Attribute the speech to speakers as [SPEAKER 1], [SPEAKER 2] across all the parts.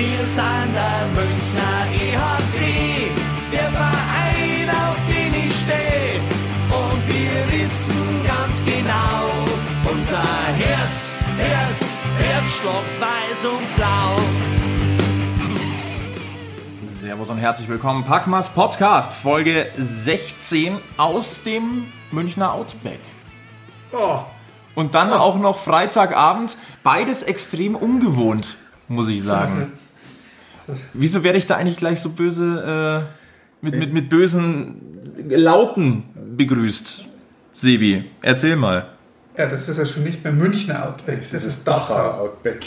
[SPEAKER 1] Wir sind der Münchner EHC, der Verein, auf den ich stehe. Und wir wissen ganz genau, unser Herz, Herz, Herzschlag weiß und blau.
[SPEAKER 2] Servus und herzlich willkommen. Packmas Podcast, Folge 16 aus dem Münchner Outback.
[SPEAKER 3] Oh,
[SPEAKER 2] Und dann auch noch Freitagabend. Beides extrem ungewohnt, muss ich sagen. Wieso werde ich da eigentlich gleich so böse, äh, mit, mit, mit bösen Lauten begrüßt? Sebi, erzähl mal.
[SPEAKER 3] ja, das ist ja schon nicht mehr Münchner Outback, das ist Dachau.
[SPEAKER 4] Outback.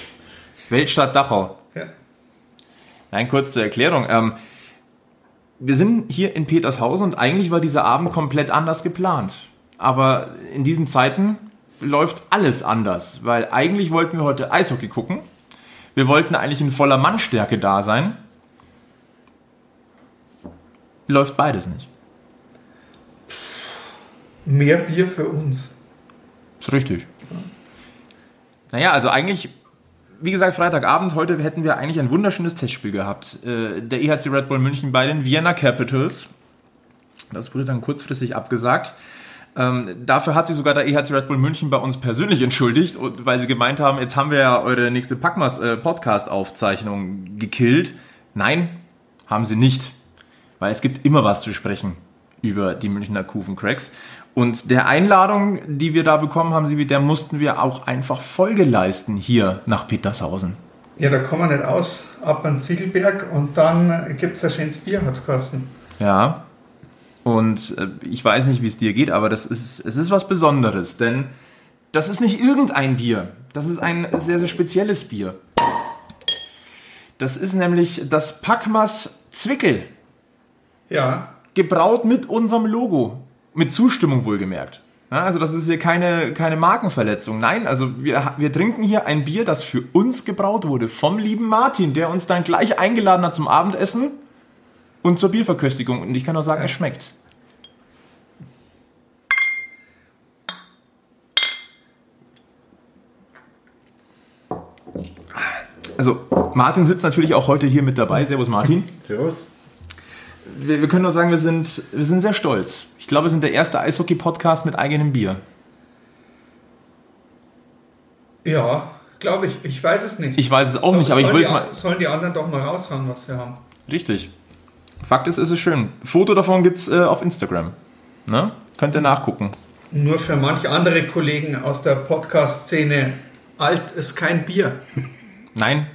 [SPEAKER 2] Weltstadt Dachau.
[SPEAKER 3] Ja.
[SPEAKER 2] Nein, kurz zur Erklärung. Ähm, wir sind hier in Petershausen und eigentlich war dieser Abend komplett anders geplant. Aber in diesen Zeiten läuft alles anders, weil eigentlich wollten wir heute Eishockey gucken. Wir wollten eigentlich in voller Mannstärke da sein. Läuft beides nicht.
[SPEAKER 3] Mehr Bier für uns.
[SPEAKER 2] Ist richtig. Naja, also eigentlich, wie gesagt, Freitagabend, heute hätten wir eigentlich ein wunderschönes Testspiel gehabt. Äh, Der EHC Red Bull München bei den Vienna Capitals. Das wurde dann kurzfristig abgesagt. Ähm, dafür hat sich sogar der EHC Red Bull München bei uns persönlich entschuldigt, weil sie gemeint haben, jetzt haben wir ja eure nächste Packmas äh, Podcast-Aufzeichnung gekillt. Nein, haben sie nicht. Weil es gibt immer was zu sprechen über die Münchner Kufen-Cracks. Und der Einladung, die wir da bekommen haben, sie, der mussten wir auch einfach Folge leisten hier nach Petershausen.
[SPEAKER 3] Ja, da kommen wir nicht aus, ab an Ziegelberg und dann gibt es ein schönes Bier, hat es.
[SPEAKER 2] Ja. Und äh, ich weiß nicht, wie es dir geht, aber das ist, es ist was Besonderes, denn das ist nicht irgendein Bier. Das ist ein sehr, sehr spezielles Bier. Das ist nämlich das Packmas Zwickel.
[SPEAKER 3] Ja,
[SPEAKER 2] gebraut mit unserem Logo. Mit Zustimmung wohlgemerkt. Ja, also das ist hier keine, keine Markenverletzung. Nein, also wir, wir trinken hier ein Bier, das für uns gebraut wurde. Vom lieben Martin, der uns dann gleich eingeladen hat zum Abendessen und zur Bierverköstigung. Und ich kann nur sagen, es schmeckt. Also, Martin sitzt natürlich auch heute hier mit dabei. Servus, Martin
[SPEAKER 4] Servus.
[SPEAKER 2] wir, wir können nur sagen, wir sind, wir sind sehr stolz. Ich glaube, wir sind der erste Eishockey-Podcast mit eigenem Bier.
[SPEAKER 3] ja, glaube ich. Ich weiß es nicht.
[SPEAKER 2] Ich weiß es auch
[SPEAKER 3] So-
[SPEAKER 2] nicht, aber ich will es mal.
[SPEAKER 3] Sollen die anderen doch mal raushauen, was sie haben.
[SPEAKER 2] Richtig. Fakt ist, es ist schön. Foto davon gibt es äh, auf Instagram. Ne? Könnt ihr nachgucken.
[SPEAKER 3] Nur für manche andere Kollegen aus der Podcast-Szene, alt ist kein Bier.
[SPEAKER 2] Nein,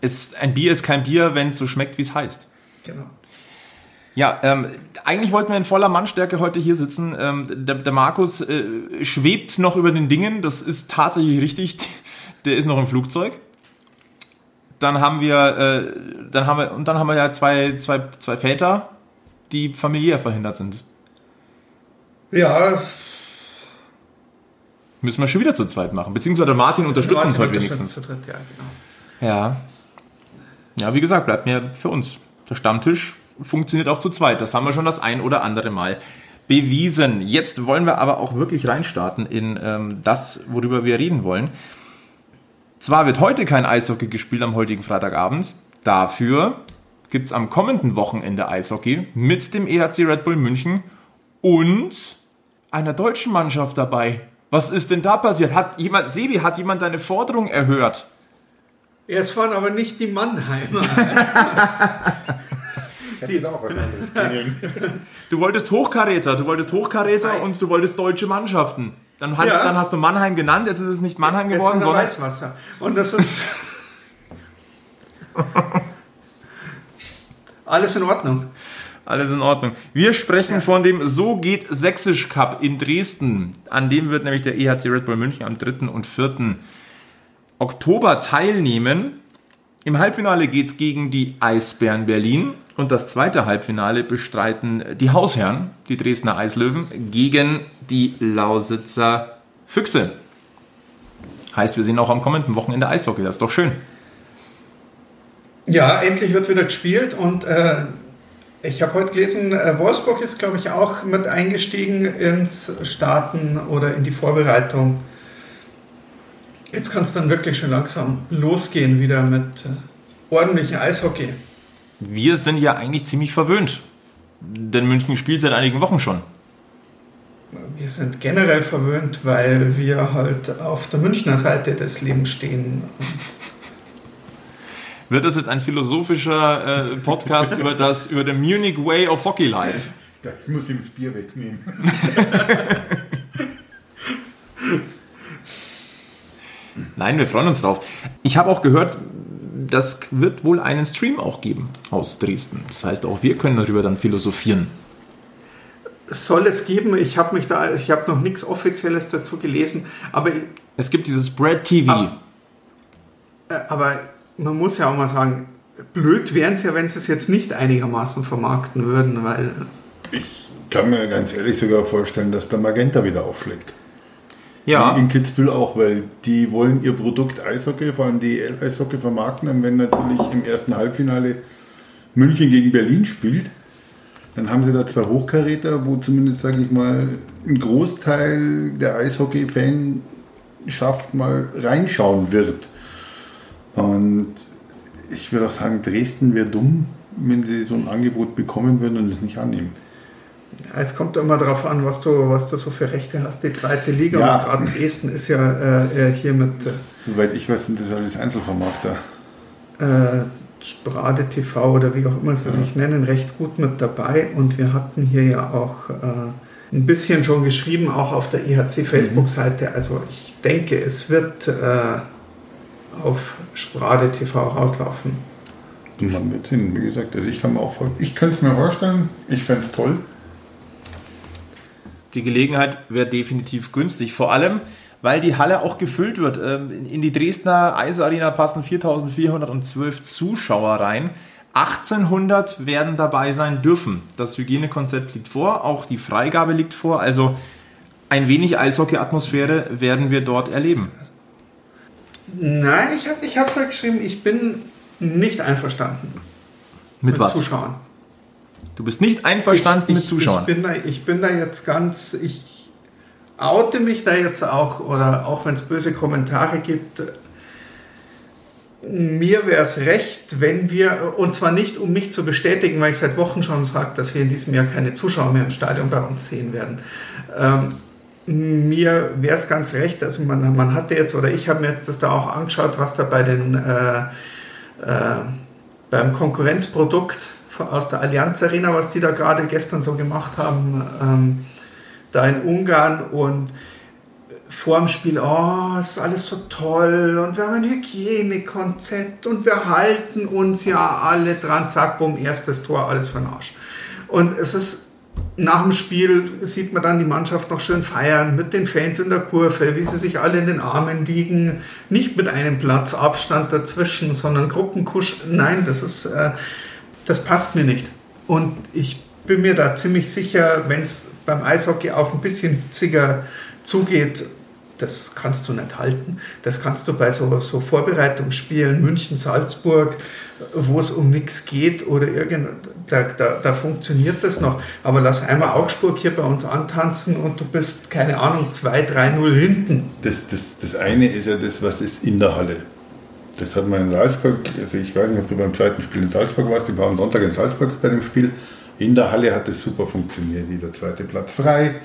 [SPEAKER 2] ist, ein Bier ist kein Bier, wenn es so schmeckt, wie es heißt.
[SPEAKER 3] Genau.
[SPEAKER 2] Ja, ähm, eigentlich wollten wir in voller Mannstärke heute hier sitzen. Ähm, der, der Markus äh, schwebt noch über den Dingen. Das ist tatsächlich richtig. Der ist noch im Flugzeug. Dann haben wir, äh, dann haben wir, und dann haben wir ja zwei, zwei, zwei Väter, die familiär verhindert sind.
[SPEAKER 3] Ja,
[SPEAKER 2] Müssen wir schon wieder zu zweit machen. Beziehungsweise Martin unterstützt uns heute
[SPEAKER 3] Martin
[SPEAKER 2] wenigstens.
[SPEAKER 3] zu dritt, ja, genau.
[SPEAKER 2] Ja. Ja, wie gesagt, bleibt mir für uns. Der Stammtisch funktioniert auch zu zweit. Das haben wir schon das ein oder andere Mal bewiesen. Jetzt wollen wir aber auch wirklich reinstarten in ähm, das, worüber wir reden wollen. Zwar wird heute kein Eishockey gespielt am heutigen Freitagabend. Dafür gibt es am kommenden Wochenende Eishockey mit dem EHC Red Bull München und einer deutschen Mannschaft dabei. Was ist denn da passiert? Hat jemand, Sebi, hat jemand deine Forderung erhört?
[SPEAKER 3] Es waren aber nicht die Mannheimer.
[SPEAKER 4] Da auch was anderes.
[SPEAKER 2] Du wolltest Hochkaräter, du wolltest Hochkaräter und du wolltest deutsche Mannschaften. Dann hast,
[SPEAKER 3] Ja.
[SPEAKER 2] dann hast du Mannheim genannt, jetzt ist es nicht Mannheim
[SPEAKER 3] Jetzt
[SPEAKER 2] geworden, sondern
[SPEAKER 3] Weißwasser. Und das ist. Alles in Ordnung.
[SPEAKER 2] alles in Ordnung. Wir sprechen von dem So geht Sächsisch Cup in Dresden. An dem wird nämlich der EHC Red Bull München am 3. und 4. Oktober teilnehmen. Im Halbfinale geht es gegen die Eisbären Berlin. Und das zweite Halbfinale bestreiten die Hausherren, die Dresdner Eislöwen, gegen die Lausitzer Füchse. Heißt, wir sehen auch am kommenden Wochenende Eishockey. Das ist doch schön.
[SPEAKER 3] Ja, endlich wird wieder gespielt und äh, ich habe heute gelesen, äh, Wolfsburg ist, glaube ich, auch mit eingestiegen ins Starten oder in die Vorbereitung. Jetzt kann es dann wirklich schon langsam losgehen wieder mit äh, ordentlichen Eishockey.
[SPEAKER 2] Wir sind ja eigentlich ziemlich verwöhnt. Denn München spielt seit einigen Wochen schon.
[SPEAKER 3] Wir sind generell verwöhnt, weil wir halt auf der Münchner Seite des Lebens stehen.
[SPEAKER 2] Wird das jetzt ein philosophischer äh, Podcast über das über den Munich Way of Hockey Life?
[SPEAKER 4] Ich muss ihm das Bier wegnehmen.
[SPEAKER 2] Nein, wir freuen uns drauf. Ich habe auch gehört, das wird wohl einen Stream auch geben aus Dresden. Das heißt, auch wir können darüber dann philosophieren.
[SPEAKER 3] Soll es geben, ich habe mich da, ich habe noch nichts Offizielles dazu gelesen, aber,
[SPEAKER 2] Es gibt dieses Spread TV.
[SPEAKER 3] Ah. äh, aber man muss ja auch mal sagen, blöd wären es ja, wenn sie es jetzt nicht einigermaßen vermarkten würden, weil
[SPEAKER 4] Ich kann mir ganz ehrlich sogar vorstellen, dass der Magenta wieder aufschlägt.
[SPEAKER 2] ja,
[SPEAKER 4] In Kitzbühel auch, weil die wollen ihr Produkt Eishockey, vor allem DEL-Eishockey vermarkten. Und wenn natürlich im ersten Halbfinale München gegen Berlin spielt, dann haben sie da zwei Hochkaräter, wo zumindest, sage ich mal, ein Großteil der Eishockey-Fanschaft mal reinschauen wird. Und ich würde auch sagen, Dresden wäre dumm, wenn sie so ein Angebot bekommen würden und es nicht annehmen.
[SPEAKER 3] es kommt immer darauf an, was du, was du so für Rechte hast. Die zweite Liga
[SPEAKER 4] Ja.
[SPEAKER 3] und gerade Dresden ist ja äh, äh, hier mit äh,
[SPEAKER 4] Soweit ich weiß, sind das alles Einzelvermarkter.
[SPEAKER 3] äh, Sprade TV oder wie auch immer sie sich nennen, recht gut mit dabei. Und wir hatten hier ja auch äh, ein bisschen schon geschrieben, auch auf der EHC Facebook-Seite. Also ich denke, es wird äh, auf Sprade TV rauslaufen.
[SPEAKER 4] Man wird hin, wie gesagt. Also ich kann mir auch vor- ich könnte es mir vorstellen, ich fände es toll.
[SPEAKER 2] die Gelegenheit wäre definitiv günstig. Vor allem, weil die Halle auch gefüllt wird. Ähm, in- die Dresdner Eisarena passen 4412 Zuschauer rein. 1800 werden dabei sein dürfen. Das Hygienekonzept liegt vor, auch die Freigabe liegt vor. Also ein wenig Eishockey-Atmosphäre werden wir dort erleben.
[SPEAKER 3] Nein, ich habe ich es halt geschrieben, ich bin nicht einverstanden
[SPEAKER 2] Mit, was?
[SPEAKER 3] Zuschauern.
[SPEAKER 2] Du bist nicht einverstanden
[SPEAKER 3] ich,
[SPEAKER 2] mit Zuschauern.
[SPEAKER 3] Ich bin, da, ich bin da jetzt ganz, ich oute mich da jetzt auch, oder auch wenn es böse Kommentare gibt, mir wäre es recht, wenn wir, und zwar nicht um mich zu bestätigen, weil ich seit Wochen schon sage, dass wir in diesem Jahr keine Zuschauer mehr im Stadion bei uns sehen werden. Ähm, mir wäre es ganz recht, also man, man hatte jetzt, oder ich habe mir jetzt das da auch angeschaut, was da bei den äh, äh, beim Konkurrenzprodukt aus der Allianz Arena, was die da gerade gestern so gemacht haben, ähm, da in Ungarn und vor dem Spiel, oh, ist alles so toll und wir haben ein Hygienekonzept und wir halten uns ja alle dran, zack, bumm, erstes Tor, alles für den Arsch. Und es ist nach dem Spiel sieht man dann die Mannschaft noch schön feiern mit den Fans in der Kurve, wie sie sich alle in den Armen liegen, nicht mit einem Platz Abstand dazwischen, sondern Gruppenkusch. Nein, das ist, äh, das passt mir nicht. Und ich bin mir da ziemlich sicher, wenn es beim Eishockey auch ein bisschen hitziger zugeht, das kannst du nicht halten. Das kannst du bei so, so Vorbereitungsspielen München, Salzburg, wo es um nichts geht oder irgend, da, da, da funktioniert das noch. Aber lass einmal Augsburg hier bei uns antanzen und du bist, keine Ahnung, 2-3-0 hinten.
[SPEAKER 4] Das, das, das eine ist ja das, was ist in der Halle. Das hat man in Salzburg, also ich weiß nicht, ob du beim zweiten Spiel in Salzburg warst, ich war am Sonntag in Salzburg bei dem Spiel. In der Halle hat es super funktioniert, jeder zweite Platz frei,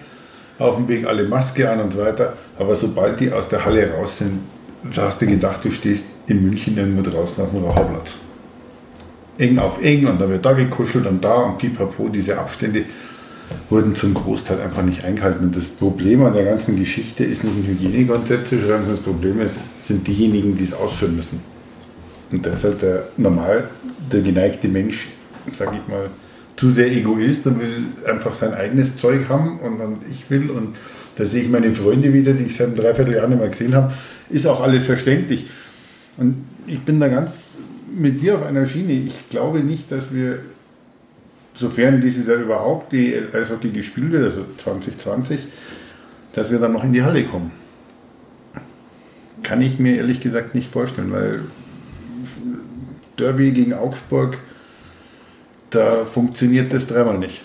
[SPEAKER 4] auf dem Weg alle Maske an und so weiter. Aber sobald die aus der Halle raus sind, hast du gedacht, du stehst in München irgendwo draußen auf dem Raucherplatz. Eng auf eng und dann wird da gekuschelt und da und pipapo, diese Abstände wurden zum Großteil einfach nicht eingehalten. Und das Problem an der ganzen Geschichte ist nicht ein Hygienekonzept zu schreiben, sondern das Problem ist, sind diejenigen, die es ausführen müssen. Und halt der normal, der geneigte Mensch, sag ich mal, zu sehr Egoist und will einfach sein eigenes Zeug haben und, und ich will und da sehe ich meine Freunde wieder, die ich seit einem Dreivierteljahr nicht mehr gesehen habe, ist auch alles verständlich. Und ich bin da ganz mit dir auf einer Schiene. Ich glaube nicht, dass wir, sofern dieses Jahr überhaupt die Eishockey gespielt wird, also 2020, dass wir dann noch in die Halle kommen. Kann ich mir ehrlich gesagt nicht vorstellen, weil Derby gegen Augsburg, da funktioniert das dreimal nicht.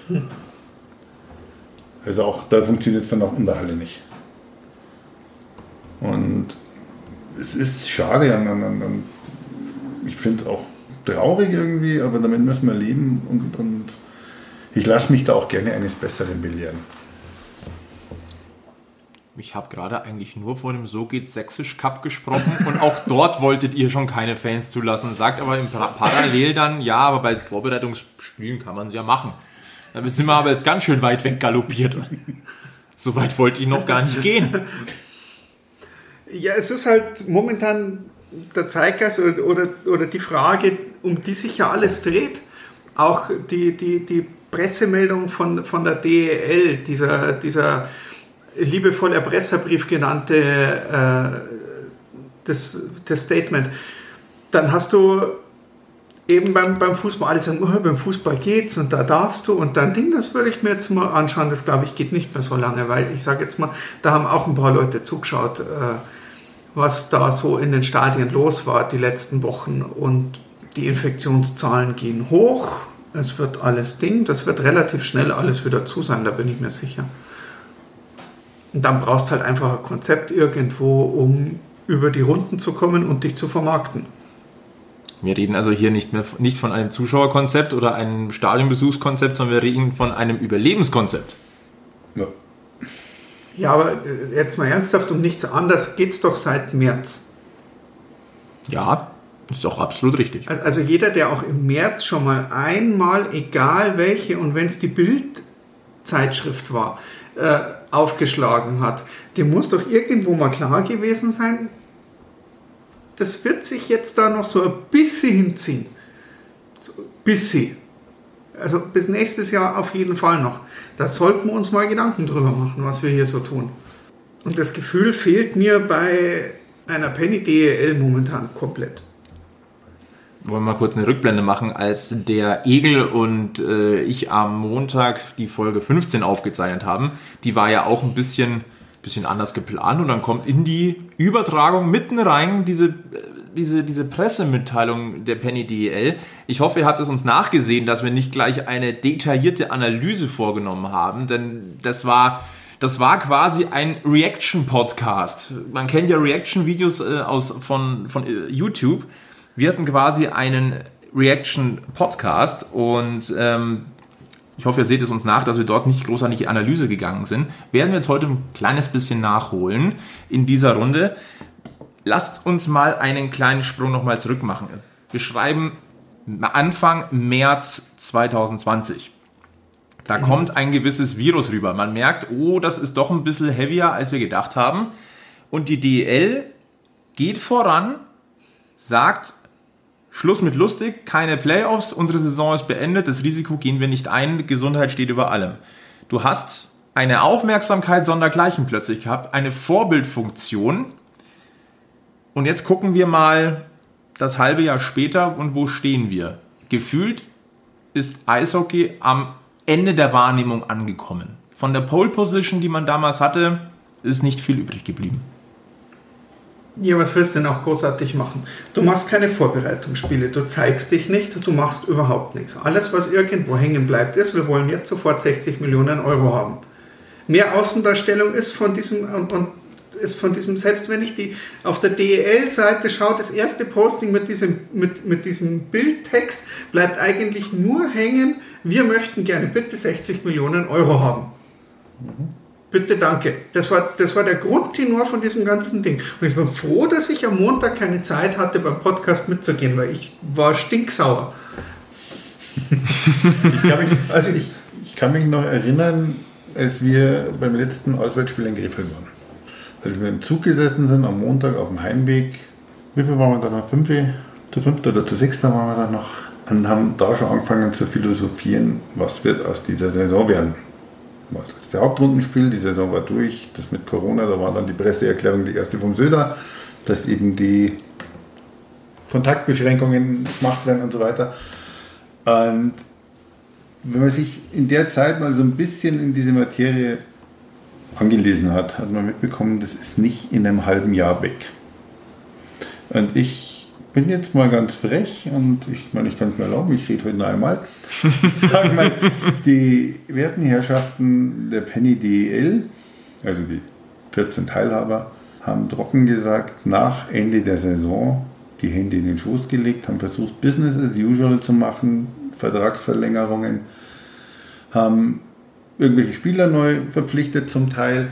[SPEAKER 4] Also auch da funktioniert es dann auch in der Halle nicht. Und es ist schade, an, an, an, ich finde es auch traurig irgendwie, aber damit müssen wir leben und, und ich lasse mich da auch gerne eines Besseren belehren.
[SPEAKER 2] Ich habe gerade eigentlich nur vor dem So geht Sächsisch Cup gesprochen und auch dort wolltet ihr schon keine Fans zulassen. Sagt aber im Parallel dann, ja, aber bei Vorbereitungsspielen kann man es ja machen. Da sind wir aber jetzt ganz schön weit weg galoppiert. So weit wollte ich noch gar nicht gehen.
[SPEAKER 3] Ja, es ist halt momentan der Zeitgeist oder, oder, oder die Frage, um die sich ja alles dreht. Auch die, die, die Pressemeldung von, von der DEL, dieser, dieser liebevoll Erpresserbrief genannte äh, das, das Statement. Dann hast du eben beim, beim Fußball alle sagen, oh, beim Fußball geht's und da darfst du und dann Ding, das würde ich mir jetzt mal anschauen. Das glaube ich geht nicht mehr so lange, weil ich sage jetzt mal, da haben auch ein paar Leute zugeschaut, äh, was da so in den Stadien los war die letzten Wochen und die Infektionszahlen gehen hoch. Es wird alles Ding, das wird relativ schnell alles wieder zu sein, da bin ich mir sicher. Und dann brauchst du halt einfach ein Konzept irgendwo, um über die Runden zu kommen und dich zu vermarkten.
[SPEAKER 2] Wir reden also hier nicht, mehr, nicht von einem Zuschauerkonzept oder einem Stadionbesuchskonzept, sondern wir reden von einem Überlebenskonzept.
[SPEAKER 3] Ja. Ja, aber äh, jetzt mal ernsthaft, um nichts anderes geht es doch seit März.
[SPEAKER 2] Ja, ist auch absolut richtig.
[SPEAKER 3] Also jeder, der auch im März schon mal einmal, egal welche, und wenn es die Bildzeitschrift war, äh, aufgeschlagen hat. Dem muss doch irgendwo mal klar gewesen sein, das wird sich jetzt da noch so ein bisschen hinziehen. So ein bisschen. Also bis nächstes Jahr auf jeden Fall noch. Da sollten wir uns mal Gedanken drüber machen, was wir hier so tun. Und das Gefühl fehlt mir bei einer Penny DEL momentan komplett
[SPEAKER 2] wollen wir mal kurz eine Rückblende machen, als der Egel und äh, ich am Montag die Folge 15 aufgezeichnet haben. Die war ja auch ein bisschen, bisschen anders geplant und dann kommt in die Übertragung mitten rein diese, diese, diese Pressemitteilung der Penny DEL. Ich hoffe, ihr habt es uns nachgesehen, dass wir nicht gleich eine detaillierte Analyse vorgenommen haben, denn das war das war quasi ein Reaction-Podcast. Man kennt ja Reaction-Videos äh, aus, von, von äh, YouTube. Wir hatten quasi einen Reaction-Podcast und ähm, ich hoffe, ihr seht es uns nach, dass wir dort nicht großartig Analyse gegangen sind. Werden wir jetzt heute ein kleines bisschen nachholen in dieser Runde. Lasst uns mal einen kleinen Sprung nochmal zurück machen. Wir schreiben Anfang März 2020. Da mhm. kommt ein gewisses Virus rüber. Man merkt, oh, das ist doch ein bisschen heavier, als wir gedacht haben. Und die DL geht voran, sagt, Schluss mit lustig, keine Playoffs, unsere Saison ist beendet, das Risiko gehen wir nicht ein, Gesundheit steht über allem. Du hast eine Aufmerksamkeit sondergleichen plötzlich gehabt, eine Vorbildfunktion. Und jetzt gucken wir mal das halbe Jahr später und wo stehen wir? Gefühlt ist Eishockey am Ende der Wahrnehmung angekommen. Von der Pole Position, die man damals hatte, ist nicht viel übrig geblieben.
[SPEAKER 3] Ja, was willst du denn auch großartig machen? Du machst keine Vorbereitungsspiele, du zeigst dich nicht, du machst überhaupt nichts. Alles, was irgendwo hängen bleibt, ist, wir wollen jetzt sofort 60 Millionen Euro haben. Mehr Außendarstellung ist von diesem, und ist von diesem, selbst wenn ich die auf der DEL-Seite schaue, das erste Posting mit diesem, mit, mit diesem Bildtext bleibt eigentlich nur hängen, wir möchten gerne bitte 60 Millionen Euro haben. Mhm. Bitte danke. Das war, das war der Grundtenor von diesem ganzen Ding. Und ich bin froh, dass ich am Montag keine Zeit hatte, beim Podcast mitzugehen, weil ich war stinksauer.
[SPEAKER 4] ich, kann mich, also ich, ich kann mich noch erinnern, als wir beim letzten Auswärtsspiel in Krefeld waren. Als wir im Zug gesessen sind, am Montag auf dem Heimweg, wie viel waren wir da noch? Fünf, zu fünft oder zu sechster waren wir da noch und haben da schon angefangen zu philosophieren, was wird aus dieser Saison werden war das letzte Hauptrundenspiel, die Saison war durch, das mit Corona, da war dann die Presseerklärung die erste vom Söder, dass eben die Kontaktbeschränkungen gemacht werden und so weiter. Und wenn man sich in der Zeit mal so ein bisschen in diese Materie angelesen hat, hat man mitbekommen, das ist nicht in einem halben Jahr weg. Und ich bin jetzt mal ganz frech und ich meine, ich kann es mir erlauben, ich rede heute noch einmal. Ich sage mal, die werten Herrschaften der Penny DEL, also die 14 Teilhaber, haben trocken gesagt, nach Ende der Saison die Hände in den Schoß gelegt, haben versucht, Business as usual zu machen, Vertragsverlängerungen, haben irgendwelche Spieler neu verpflichtet zum Teil.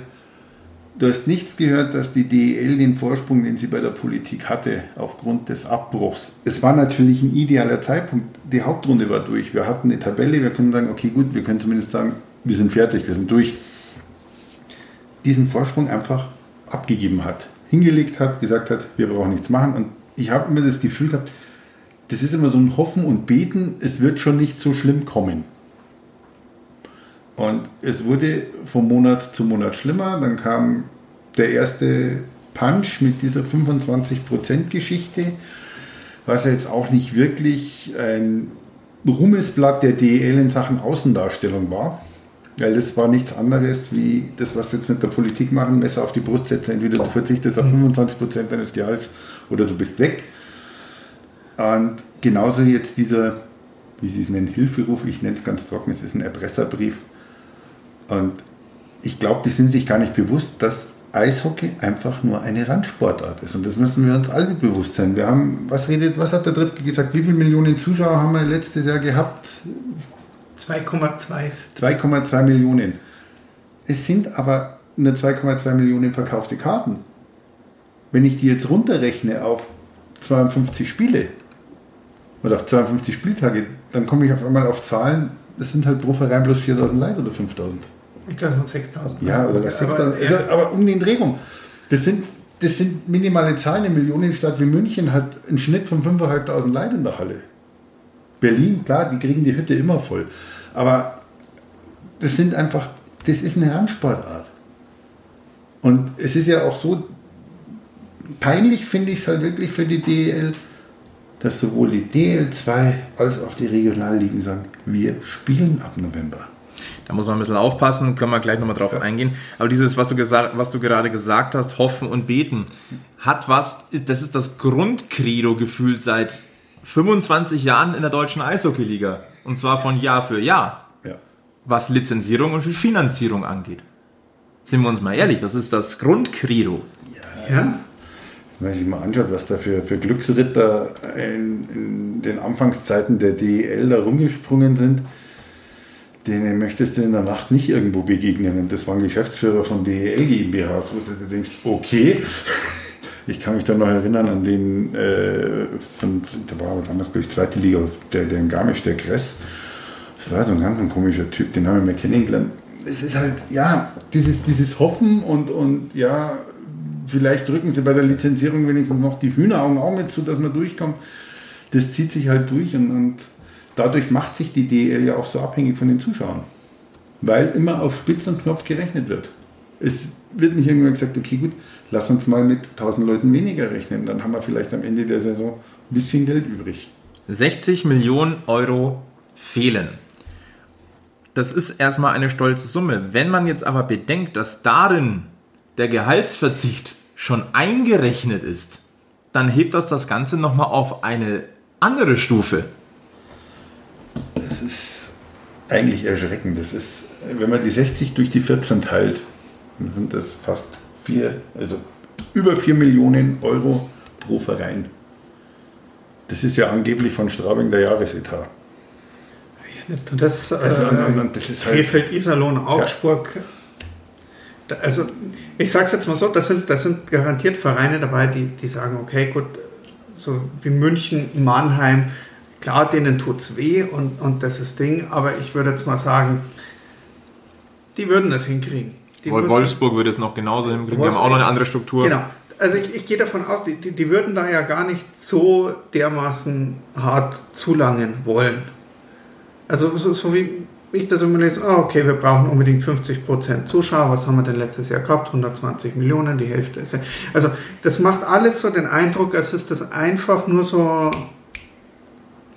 [SPEAKER 4] Du hast nichts gehört, dass die DEL den Vorsprung, den sie bei der Politik hatte, aufgrund des Abbruchs. Es war natürlich ein idealer Zeitpunkt. Die Hauptrunde war durch. Wir hatten eine Tabelle, wir können sagen, okay, gut, wir können zumindest sagen, wir sind fertig, wir sind durch. Diesen Vorsprung einfach abgegeben hat, hingelegt hat, gesagt hat, wir brauchen nichts machen. Und ich habe immer das Gefühl gehabt, das ist immer so ein Hoffen und Beten, es wird schon nicht so schlimm kommen. Und es wurde vom Monat zu Monat schlimmer. Dann kam der erste Punch mit dieser 25%-Geschichte, was ja jetzt auch nicht wirklich ein Ruhmesblatt der DEL in Sachen Außendarstellung war. Weil das war nichts anderes wie das, was jetzt mit der Politik machen, Messer auf die Brust setzen. Entweder du verzichtest auf 25% deines Gehalts oder du bist weg. Und genauso jetzt dieser, wie sie es nennen, Hilferuf, ich nenne es ganz trocken, es ist ein Erpresserbrief. Und ich glaube, die sind sich gar nicht bewusst, dass Eishockey einfach nur eine Randsportart ist. Und das müssen wir uns alle bewusst sein. Wir haben, was redet, was hat der Dritte gesagt, wie viele Millionen Zuschauer haben wir letztes Jahr gehabt?
[SPEAKER 3] 2,2.
[SPEAKER 4] 2,2 Millionen. Es sind aber nur 2,2 Millionen verkaufte Karten. Wenn ich die jetzt runterrechne auf 52 Spiele oder auf 52 Spieltage, dann komme ich auf einmal auf Zahlen, das sind halt pro Verein bloß 4000 Leute oder 5000.
[SPEAKER 3] Ich glaube, es sind 6000.
[SPEAKER 4] Ja, oder das 6000. Aber, also, aber um den Dreh rum. Das sind, das sind minimale Zahlen. Eine Millionenstadt wie München hat einen Schnitt von 5.500 Leuten in der Halle. Berlin, klar, die kriegen die Hütte immer voll. Aber das sind einfach, das ist eine Randsportart. Und es ist ja auch so, peinlich finde ich es halt wirklich für die DEL, dass sowohl die DL2 als auch die Regionalligen sagen, wir spielen ab November.
[SPEAKER 2] Da muss man ein bisschen aufpassen, können wir gleich nochmal drauf ja. eingehen. Aber dieses, was du, gesagt, was du gerade gesagt hast, hoffen und beten, hat was, das ist das Grundcredo gefühlt seit 25 Jahren in der deutschen Eishockeyliga. Und zwar von Jahr für Jahr. Ja. Was Lizenzierung und Finanzierung angeht. Sind wir uns mal ehrlich, das ist das Grundcredo.
[SPEAKER 4] Ja. ja. Wenn man sich mal anschaut, was da für, für Glücksritter in, in den Anfangszeiten der DEL da rumgesprungen sind, denen möchtest du in der Nacht nicht irgendwo begegnen. Und das waren Geschäftsführer von DEL GmbHs, wo du denkst, okay, ich kann mich da noch erinnern an den, äh, von, da war damals, glaube ich, zweite Liga, der, der in Garmisch, der Kress. Das war so ein ganz ein komischer Typ, den haben wir mal kennengelernt. Es ist halt, ja, dieses, dieses Hoffen und, und ja, vielleicht drücken sie bei der Lizenzierung wenigstens noch die Hühneraugen auch mit zu, dass man durchkommt. Das zieht sich halt durch und, und dadurch macht sich die DL ja auch so abhängig von den Zuschauern. Weil immer auf Spitz und Knopf gerechnet wird. Es wird nicht irgendwann gesagt, okay, gut, lass uns mal mit 1000 Leuten weniger rechnen. Dann haben wir vielleicht am Ende der Saison ein bisschen Geld übrig.
[SPEAKER 2] 60 Millionen Euro fehlen. Das ist erstmal eine stolze Summe. Wenn man jetzt aber bedenkt, dass darin der Gehaltsverzicht schon eingerechnet ist, dann hebt das das Ganze nochmal auf eine andere Stufe.
[SPEAKER 4] Ist eigentlich erschreckend. Das ist, wenn man die 60 durch die 14 teilt, dann sind das fast vier, also über 4 Millionen Euro pro Verein. Das ist ja angeblich von Straubing der Jahresetat.
[SPEAKER 3] Das, also, äh, das ist halt, Krefeld, Iserlohn, Augsburg, ja also ich sage es jetzt mal so, das sind, das sind garantiert Vereine dabei, die, die sagen, okay, gut, so wie München, Mannheim, klar, denen tut es weh und, und das ist Ding, aber ich würde jetzt mal sagen, die würden das hinkriegen.
[SPEAKER 2] Die Wolfsburg würde es noch genauso hinkriegen, die haben auch noch eine andere Struktur.
[SPEAKER 3] Genau. Also ich, ich gehe davon aus, die, die, die würden da ja gar nicht so dermaßen hart zulangen wollen. Also so, so wie ich das immer lese, ah, okay, wir brauchen unbedingt 50% Zuschauer, was haben wir denn letztes Jahr gehabt? 120 Millionen, die Hälfte ist. Also das macht alles so den Eindruck, als ist das einfach nur so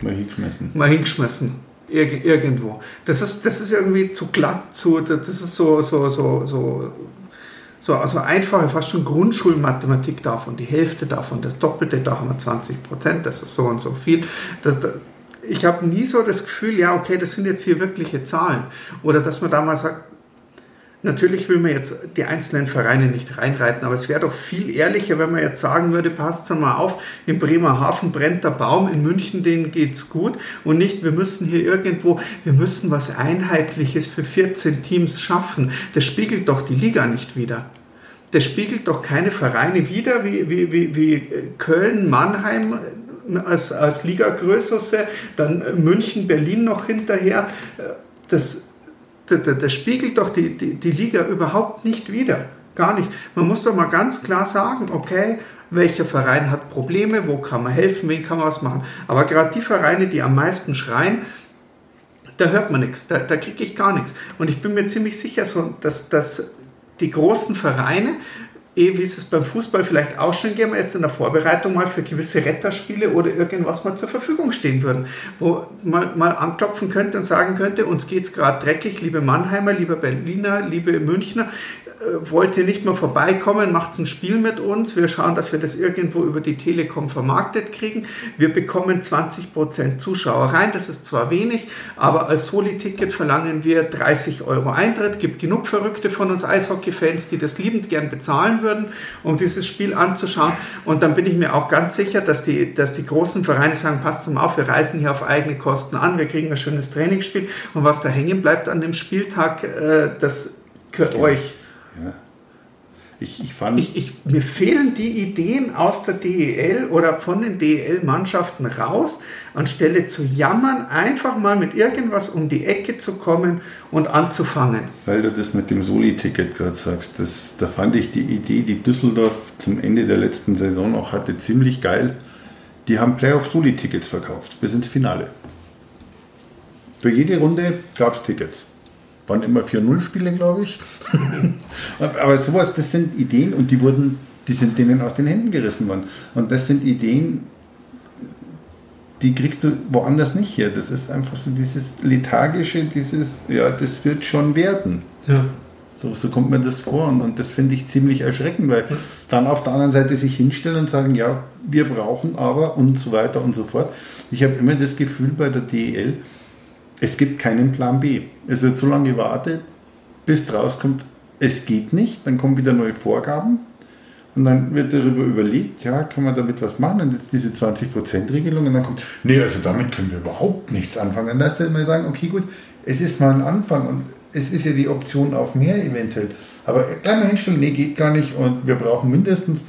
[SPEAKER 4] mal hingeschmissen.
[SPEAKER 3] Mal hingeschmissen. Ir irgendwo. Das ist, das ist irgendwie zu glatt, zu, das ist so, so, so, so, so also einfache, fast schon Grundschulmathematik davon, die Hälfte davon, das Doppelte, da haben wir 20 Prozent, das ist so und so viel. Das, ich habe nie so das Gefühl, ja, okay, das sind jetzt hier wirkliche Zahlen. Oder dass man da mal sagt, Natürlich will man jetzt die einzelnen Vereine nicht reinreiten, aber es wäre doch viel ehrlicher, wenn man jetzt sagen würde, passt mal auf, in Bremerhaven brennt der Baum, in München denen geht's gut und nicht, wir müssen hier irgendwo, wir müssen was Einheitliches für 14 Teams schaffen. Das spiegelt doch die Liga nicht wieder. Das spiegelt doch keine Vereine wider, wie, wie, wie, wie Köln, Mannheim, als, als Liga-Größe, dann München, Berlin noch hinterher. Das, das, das spiegelt doch die, die, die Liga überhaupt nicht wider. Gar nicht. Man muss doch mal ganz klar sagen, okay, welcher Verein hat Probleme, wo kann man helfen, wen kann man was machen. Aber gerade die Vereine, die am meisten schreien, da hört man nichts, da, da kriege ich gar nichts. Und ich bin mir ziemlich sicher, so, dass, dass die großen Vereine eh, wie es beim Fußball vielleicht auch schon geben, jetzt in der Vorbereitung mal für gewisse Retterspiele oder irgendwas mal zur Verfügung stehen würden, wo man mal anklopfen könnte und sagen könnte, uns geht es gerade dreckig, liebe Mannheimer, liebe Berliner, liebe Münchner, wollt ihr nicht mal vorbeikommen, macht ein Spiel mit uns, wir schauen, dass wir das irgendwo über die Telekom vermarktet kriegen, wir bekommen 20% Zuschauer rein, das ist zwar wenig, aber als Soli-Ticket verlangen wir 30 Euro Eintritt, gibt genug Verrückte von uns Eishockey-Fans, die das liebend gern bezahlen würden, um dieses Spiel anzuschauen. Und dann bin ich mir auch ganz sicher, dass die, dass die großen Vereine sagen, passt mal auf, wir reisen hier auf eigene Kosten an, wir kriegen ein schönes Trainingsspiel. Und was da hängen bleibt an dem Spieltag, äh, das gehört euch. Ja. Ich, ich fand. Ich, ich, mir fehlen die Ideen aus der DEL oder von den DEL-Mannschaften raus, anstelle zu jammern, einfach mal mit irgendwas um die Ecke zu kommen und anzufangen.
[SPEAKER 4] Weil du das mit dem Soli-Ticket gerade sagst, das, da fand ich die Idee, die Düsseldorf zum Ende der letzten Saison auch hatte, ziemlich geil. Die haben Playoff-Soli-Tickets verkauft, bis ins Finale. Für jede Runde gab es Tickets waren immer 4-0-Spiele, glaube ich. Aber sowas, das sind Ideen und die wurden, die sind denen aus den Händen gerissen worden. Und das sind Ideen, die kriegst du woanders nicht her. Das ist einfach so dieses lethargische, dieses, ja, das wird schon werden. Ja. So, so kommt mir das vor und, und das finde ich ziemlich erschreckend, weil ja. dann auf der anderen Seite sich hinstellen und sagen, ja, wir brauchen aber und so weiter und so fort. Ich habe immer das Gefühl bei der DEL, es gibt keinen Plan B. Es wird so lange gewartet, bis rauskommt, es geht nicht, dann kommen wieder neue Vorgaben und dann wird darüber überlegt, ja, kann man damit was machen und jetzt diese 20%-Regelung und dann kommt, nee, also damit können wir überhaupt nichts anfangen. Dann ist mal sagen, okay, gut, es ist mal ein Anfang und es ist ja die Option auf mehr eventuell. Aber gleich mal hinstellen, nee, geht gar nicht und wir brauchen mindestens,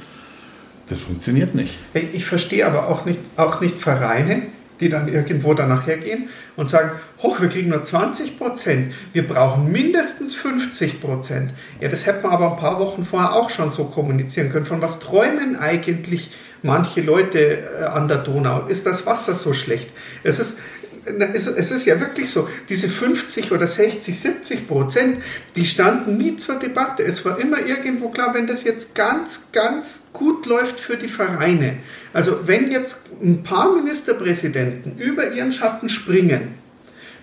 [SPEAKER 4] das funktioniert nicht.
[SPEAKER 3] Ich verstehe aber auch nicht, auch nicht Vereine, die dann irgendwo danach hergehen und sagen, hoch, wir kriegen nur 20 Prozent, wir brauchen mindestens 50 Prozent. Ja, das hätte man aber ein paar Wochen vorher auch schon so kommunizieren können. Von was träumen eigentlich manche Leute äh, an der Donau? Ist das Wasser so schlecht? Es ist, es, ist ja wirklich so, diese 50 oder 60, 70 Prozent, die standen nie zur Debatte. Es war immer irgendwo klar, wenn das jetzt ganz, ganz gut läuft für die Vereine. Also wenn jetzt ein paar Ministerpräsidenten über ihren Schatten springen,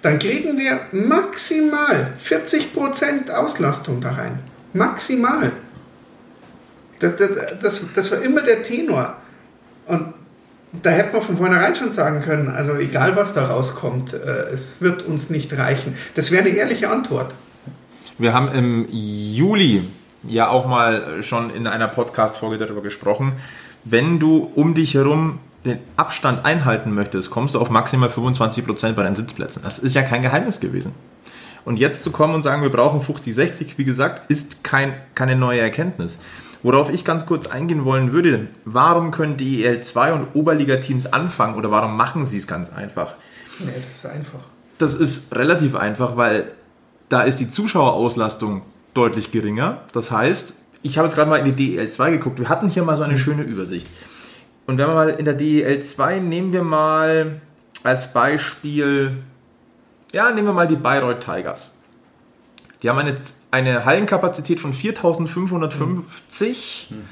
[SPEAKER 3] dann kriegen wir maximal 40 Prozent Auslastung da rein. Maximal. Das, das, das, das war immer der Tenor. Und da hätte man von vornherein schon sagen können, also egal was da rauskommt, äh, es wird uns nicht reichen. Das wäre eine ehrliche Antwort.
[SPEAKER 2] Wir haben im Juli ja auch mal schon in einer Podcast-Folge darüber gesprochen. Wenn du um dich herum den Abstand einhalten möchtest, kommst du auf maximal 25% bei deinen Sitzplätzen. Das ist ja kein Geheimnis gewesen. Und jetzt zu kommen und sagen, wir brauchen 50, 60, wie gesagt, ist kein, keine neue Erkenntnis. Worauf ich ganz kurz eingehen wollen würde, warum können die EL2 und Oberliga-Teams anfangen oder warum machen sie es ganz einfach?
[SPEAKER 3] Nee, das ist einfach.
[SPEAKER 2] Das ist relativ einfach, weil da ist die Zuschauerauslastung deutlich geringer. Das heißt, ich habe jetzt gerade mal in die DEL2 geguckt. Wir hatten hier mal so eine mhm. schöne Übersicht. Und wenn wir mal in der DEL2 nehmen wir mal als Beispiel, ja, nehmen wir mal die Bayreuth Tigers. Die haben eine, eine Hallenkapazität von 4550, mhm.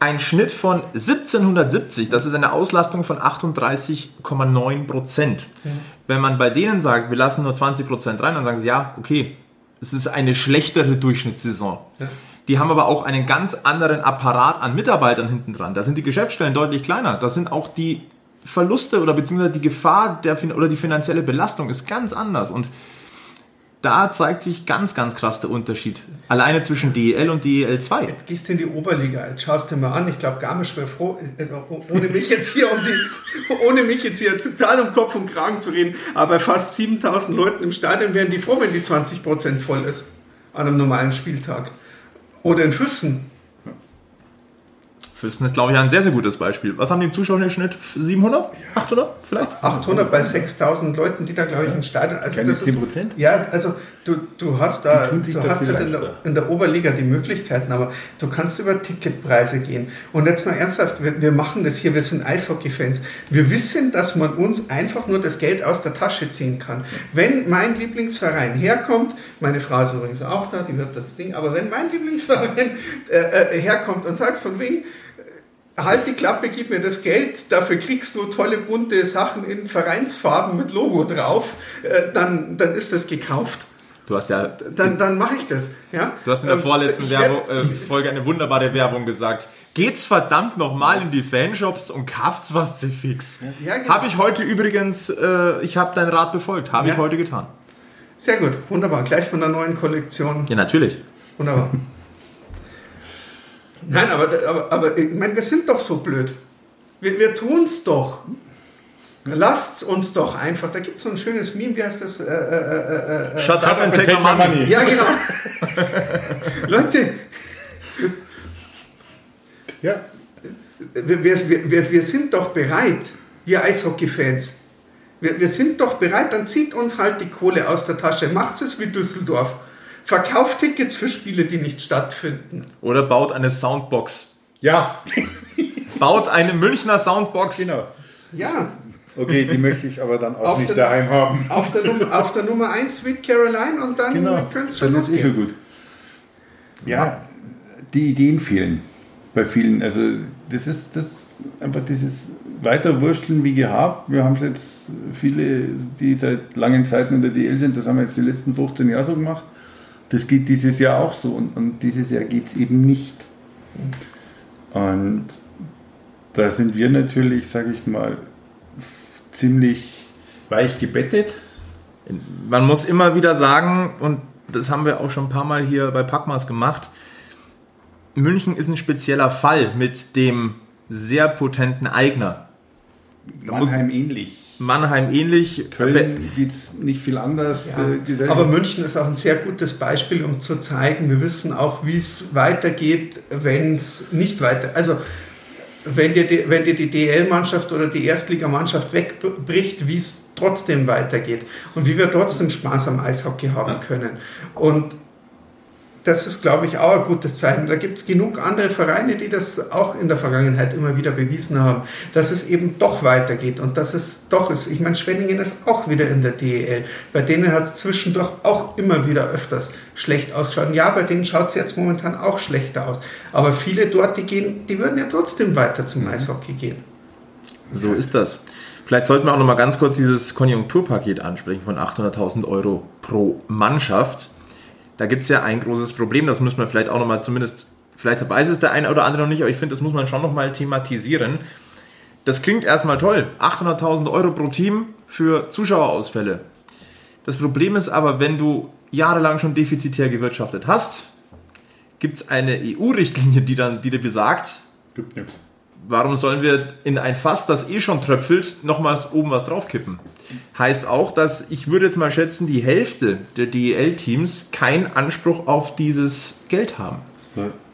[SPEAKER 2] ein Schnitt von 1770, das ist eine Auslastung von 38,9 Prozent. Mhm. Wenn man bei denen sagt, wir lassen nur 20 Prozent rein, dann sagen sie, ja, okay, es ist eine schlechtere Durchschnittssaison. Ja. Die haben aber auch einen ganz anderen Apparat an Mitarbeitern hinten dran. Da sind die Geschäftsstellen deutlich kleiner. Da sind auch die Verluste oder beziehungsweise die Gefahr der, oder die finanzielle Belastung ist ganz anders. Und da zeigt sich ganz, ganz krass der Unterschied. Alleine zwischen DEL und DEL 2.
[SPEAKER 3] Jetzt gehst du in die Oberliga, jetzt schaust du mal an. Ich glaube, Garmisch wäre froh, also ohne mich jetzt hier um die, ohne mich jetzt hier total um Kopf und Kragen zu reden, aber fast 7000 Leuten im Stadion wären die froh, wenn die 20% voll ist an einem normalen Spieltag. Oder in Füssen.
[SPEAKER 2] Füssen ist, glaube ich, ein sehr, sehr gutes Beispiel. Was haben die Zuschauer im Schnitt? 700? 800 vielleicht?
[SPEAKER 3] 800 bei 6000 Leuten, die da, glaube ich, im Stadion. Also
[SPEAKER 4] Keine
[SPEAKER 3] das
[SPEAKER 4] 10%?
[SPEAKER 3] Ist, ja, also du, du hast da, du
[SPEAKER 4] da
[SPEAKER 3] hast halt in der, in der Oberliga die Möglichkeiten, aber du kannst über Ticketpreise gehen. Und jetzt mal ernsthaft, wir, wir machen das hier, wir sind Eishockey-Fans. Wir wissen, dass man uns einfach nur das Geld aus der Tasche ziehen kann. Wenn mein Lieblingsverein herkommt, meine Frau ist übrigens auch da, die wird das Ding, aber wenn mein Lieblingsverein äh, äh, herkommt und sagt von wegen, halt die Klappe, gib mir das Geld, dafür kriegst du tolle bunte Sachen in Vereinsfarben mit Logo drauf, äh, dann, dann ist das gekauft.
[SPEAKER 2] Du hast ja,
[SPEAKER 3] Dann, dann mache ich das. Ja?
[SPEAKER 2] du hast in der
[SPEAKER 3] Ähm,
[SPEAKER 2] vorletzten Werbung, äh, Folge eine wunderbare Werbung gesagt. Geht's verdammt nochmal in die Fanshops und kauft's was zu fix.
[SPEAKER 3] Ja, genau.
[SPEAKER 2] Habe ich heute übrigens, äh, ich habe deinen Rat befolgt. Habe
[SPEAKER 3] Ja.
[SPEAKER 2] ich heute getan.
[SPEAKER 3] Sehr gut, wunderbar. Gleich von der neuen Kollektion.
[SPEAKER 2] Ja, natürlich.
[SPEAKER 3] Wunderbar. Nein, aber, aber, aber ich meine, wir sind doch so blöd. Wir, wir tun es doch. Lasst uns doch einfach. Da gibt es so ein schönes Meme, wie heißt das? Äh, äh, äh, äh,
[SPEAKER 2] Shut up and
[SPEAKER 4] Take
[SPEAKER 2] my money.
[SPEAKER 4] money.
[SPEAKER 3] ja, genau. Leute,
[SPEAKER 4] Ja,
[SPEAKER 3] wir, wir, wir, wir sind doch bereit, wir Eishockey-Fans. Wir, wir sind doch bereit, dann zieht uns halt die Kohle aus der Tasche. Macht es wie Düsseldorf. Verkauft Tickets für Spiele, die nicht stattfinden.
[SPEAKER 2] Oder baut eine Soundbox.
[SPEAKER 4] ja,
[SPEAKER 2] Baut eine Münchner Soundbox.
[SPEAKER 4] genau.
[SPEAKER 3] Ja,
[SPEAKER 4] Okay, die möchte ich aber dann auch
[SPEAKER 3] Auf
[SPEAKER 4] nicht
[SPEAKER 3] den-
[SPEAKER 4] daheim haben.
[SPEAKER 3] auf der, Num auf der Nummer 1 Sweet Caroline und dann
[SPEAKER 4] Genau,
[SPEAKER 3] könnte es schon
[SPEAKER 4] dann ist eh schon gut. Ja, die Ideen fehlen bei vielen. Also das ist das einfach dieses Weiterwursteln wie gehabt. Wir haben es jetzt viele, die seit langen Zeiten in der DL sind, das haben wir jetzt die letzten 15 Jahre so gemacht. Das geht dieses Jahr auch so und, und dieses Jahr geht es eben nicht. Und da sind wir natürlich, sage ich mal, ziemlich weich gebettet.
[SPEAKER 2] Man muss immer wieder sagen, und das haben wir auch schon ein paar Mal hier bei Packmas gemacht, München ist ein spezieller Fall mit dem sehr potenten Eigner. Da muss
[SPEAKER 4] Mannheim ähnlich.
[SPEAKER 2] Mannheim ähnlich.
[SPEAKER 4] Köln geht es nicht viel anders.
[SPEAKER 3] Ja, aber München ist auch ein sehr gutes Beispiel, um zu zeigen, wir wissen auch, wie es weitergeht, wenn es nicht weiter. Also, wenn dir die, wenn dir die DL-Mannschaft oder die Erstligamannschaft wegbricht, wie es trotzdem weitergeht und wie wir trotzdem Spaß am Eishockey haben können. Und das ist, glaube ich, auch ein gutes Zeichen. Da gibt es genug andere Vereine, die das auch in der Vergangenheit immer wieder bewiesen haben, dass es eben doch weitergeht und dass es doch ist. Ich meine, Schwenningen ist auch wieder in der DEL. Bei denen hat es zwischendurch auch immer wieder öfters schlecht ausgeschaut. Ja, bei denen schaut es jetzt momentan auch schlechter aus. Aber viele dort, die gehen, die würden ja trotzdem weiter zum Eishockey gehen.
[SPEAKER 2] So ist das. Vielleicht sollten wir auch noch mal ganz kurz dieses Konjunkturpaket ansprechen von 800.000 Euro pro Mannschaft. Da gibt es ja ein großes Problem, das müssen wir vielleicht auch noch mal zumindest, vielleicht weiß es der eine oder andere noch nicht, aber ich finde, das muss man schon noch mal thematisieren. Das klingt erstmal toll, 800.000 Euro pro Team für Zuschauerausfälle. Das Problem ist aber, wenn du jahrelang schon defizitär gewirtschaftet hast, gibt es eine EU-Richtlinie, die dann die dir besagt,
[SPEAKER 4] Gibt nichts.
[SPEAKER 2] Warum sollen wir in ein Fass, das eh schon tröpfelt, nochmals oben was draufkippen? Heißt auch, dass ich würde jetzt mal schätzen, die Hälfte der DEL-Teams keinen Anspruch auf dieses Geld haben.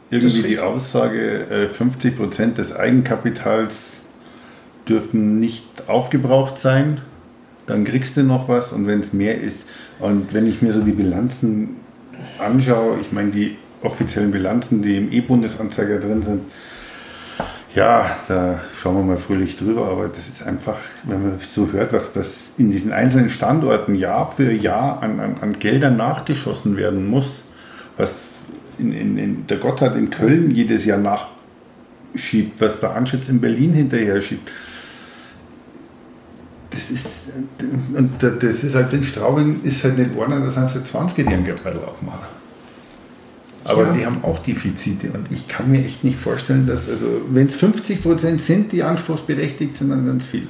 [SPEAKER 4] Irgendwie die Aussage, äh, 50% des Eigenkapitals dürfen nicht aufgebraucht sein. Dann kriegst du noch was und wenn es mehr ist. Und wenn ich mir so die Bilanzen anschaue, ich meine die offiziellen Bilanzen, die im E-Bundesanzeiger drin sind, ja, da schauen wir mal fröhlich drüber, aber das ist einfach, wenn man so hört, was, was in diesen einzelnen Standorten Jahr für Jahr an, an, an Geldern nachgeschossen werden muss, was in, in, in der Gotthard in Köln jedes Jahr nachschiebt, was der Anschütz in Berlin hinterher schiebt. Das ist, und das ist halt in Straubing ist halt nicht einer, da sind sie 20, die einen Geldbeutel aufmachen. Aber
[SPEAKER 3] Ja.
[SPEAKER 4] die haben auch Defizite und ich kann mir echt nicht vorstellen, dass, also wenn es 50 Prozent sind, die anspruchsberechtigt sind, dann sind es viel.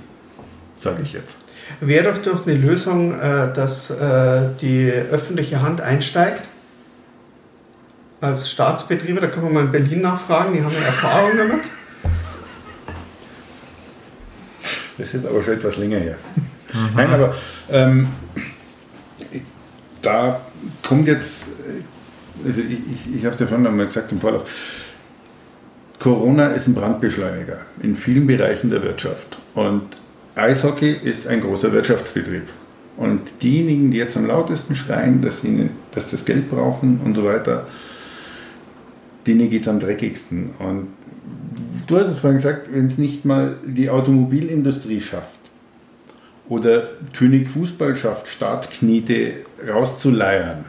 [SPEAKER 4] Sage ich jetzt.
[SPEAKER 3] Wäre doch durch eine Lösung, äh, dass äh, die öffentliche Hand einsteigt als Staatsbetriebe, da kann man mal in Berlin nachfragen, die haben ja Erfahrung damit.
[SPEAKER 4] Das ist aber schon etwas länger her. Mhm. Nein, aber ähm, da kommt jetzt, also ich, ich, ich habe es ja vorhin einmal gesagt im Vorlauf, Corona ist ein Brandbeschleuniger in vielen Bereichen der Wirtschaft. Und Eishockey ist ein großer Wirtschaftsbetrieb. Und diejenigen, die jetzt am lautesten schreien, dass sie dass das Geld brauchen und so weiter, denen geht es am dreckigsten. Und du hast es vorhin gesagt, wenn es nicht mal die Automobilindustrie schafft oder König Fußball schafft, Staatsknete rauszuleiern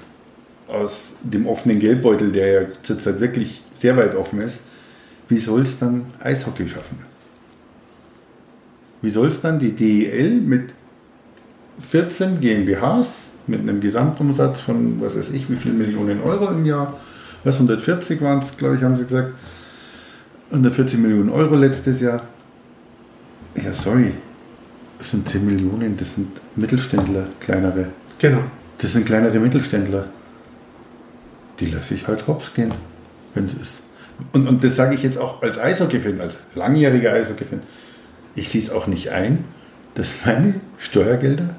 [SPEAKER 4] aus dem offenen Geldbeutel, der ja zurzeit wirklich sehr weit offen ist, wie soll es dann Eishockey schaffen? Wie soll es dann die DEL mit 14 GmbHs mit einem Gesamtumsatz von, was weiß ich, wie viel Millionen Euro im Jahr, was 140 waren es, glaube ich, haben sie gesagt, 140 Millionen Euro letztes Jahr. Ja, sorry, das sind 10 Millionen, das sind Mittelständler, kleinere.
[SPEAKER 3] Genau.
[SPEAKER 4] Das sind kleinere Mittelständler. Die lasse ich halt hops gehen, wenn es ist. Und, und das sage ich jetzt auch als Eishockey-Fan, als langjähriger Eishockey-Fan. Ich sehe es auch nicht ein, dass meine Steuergelder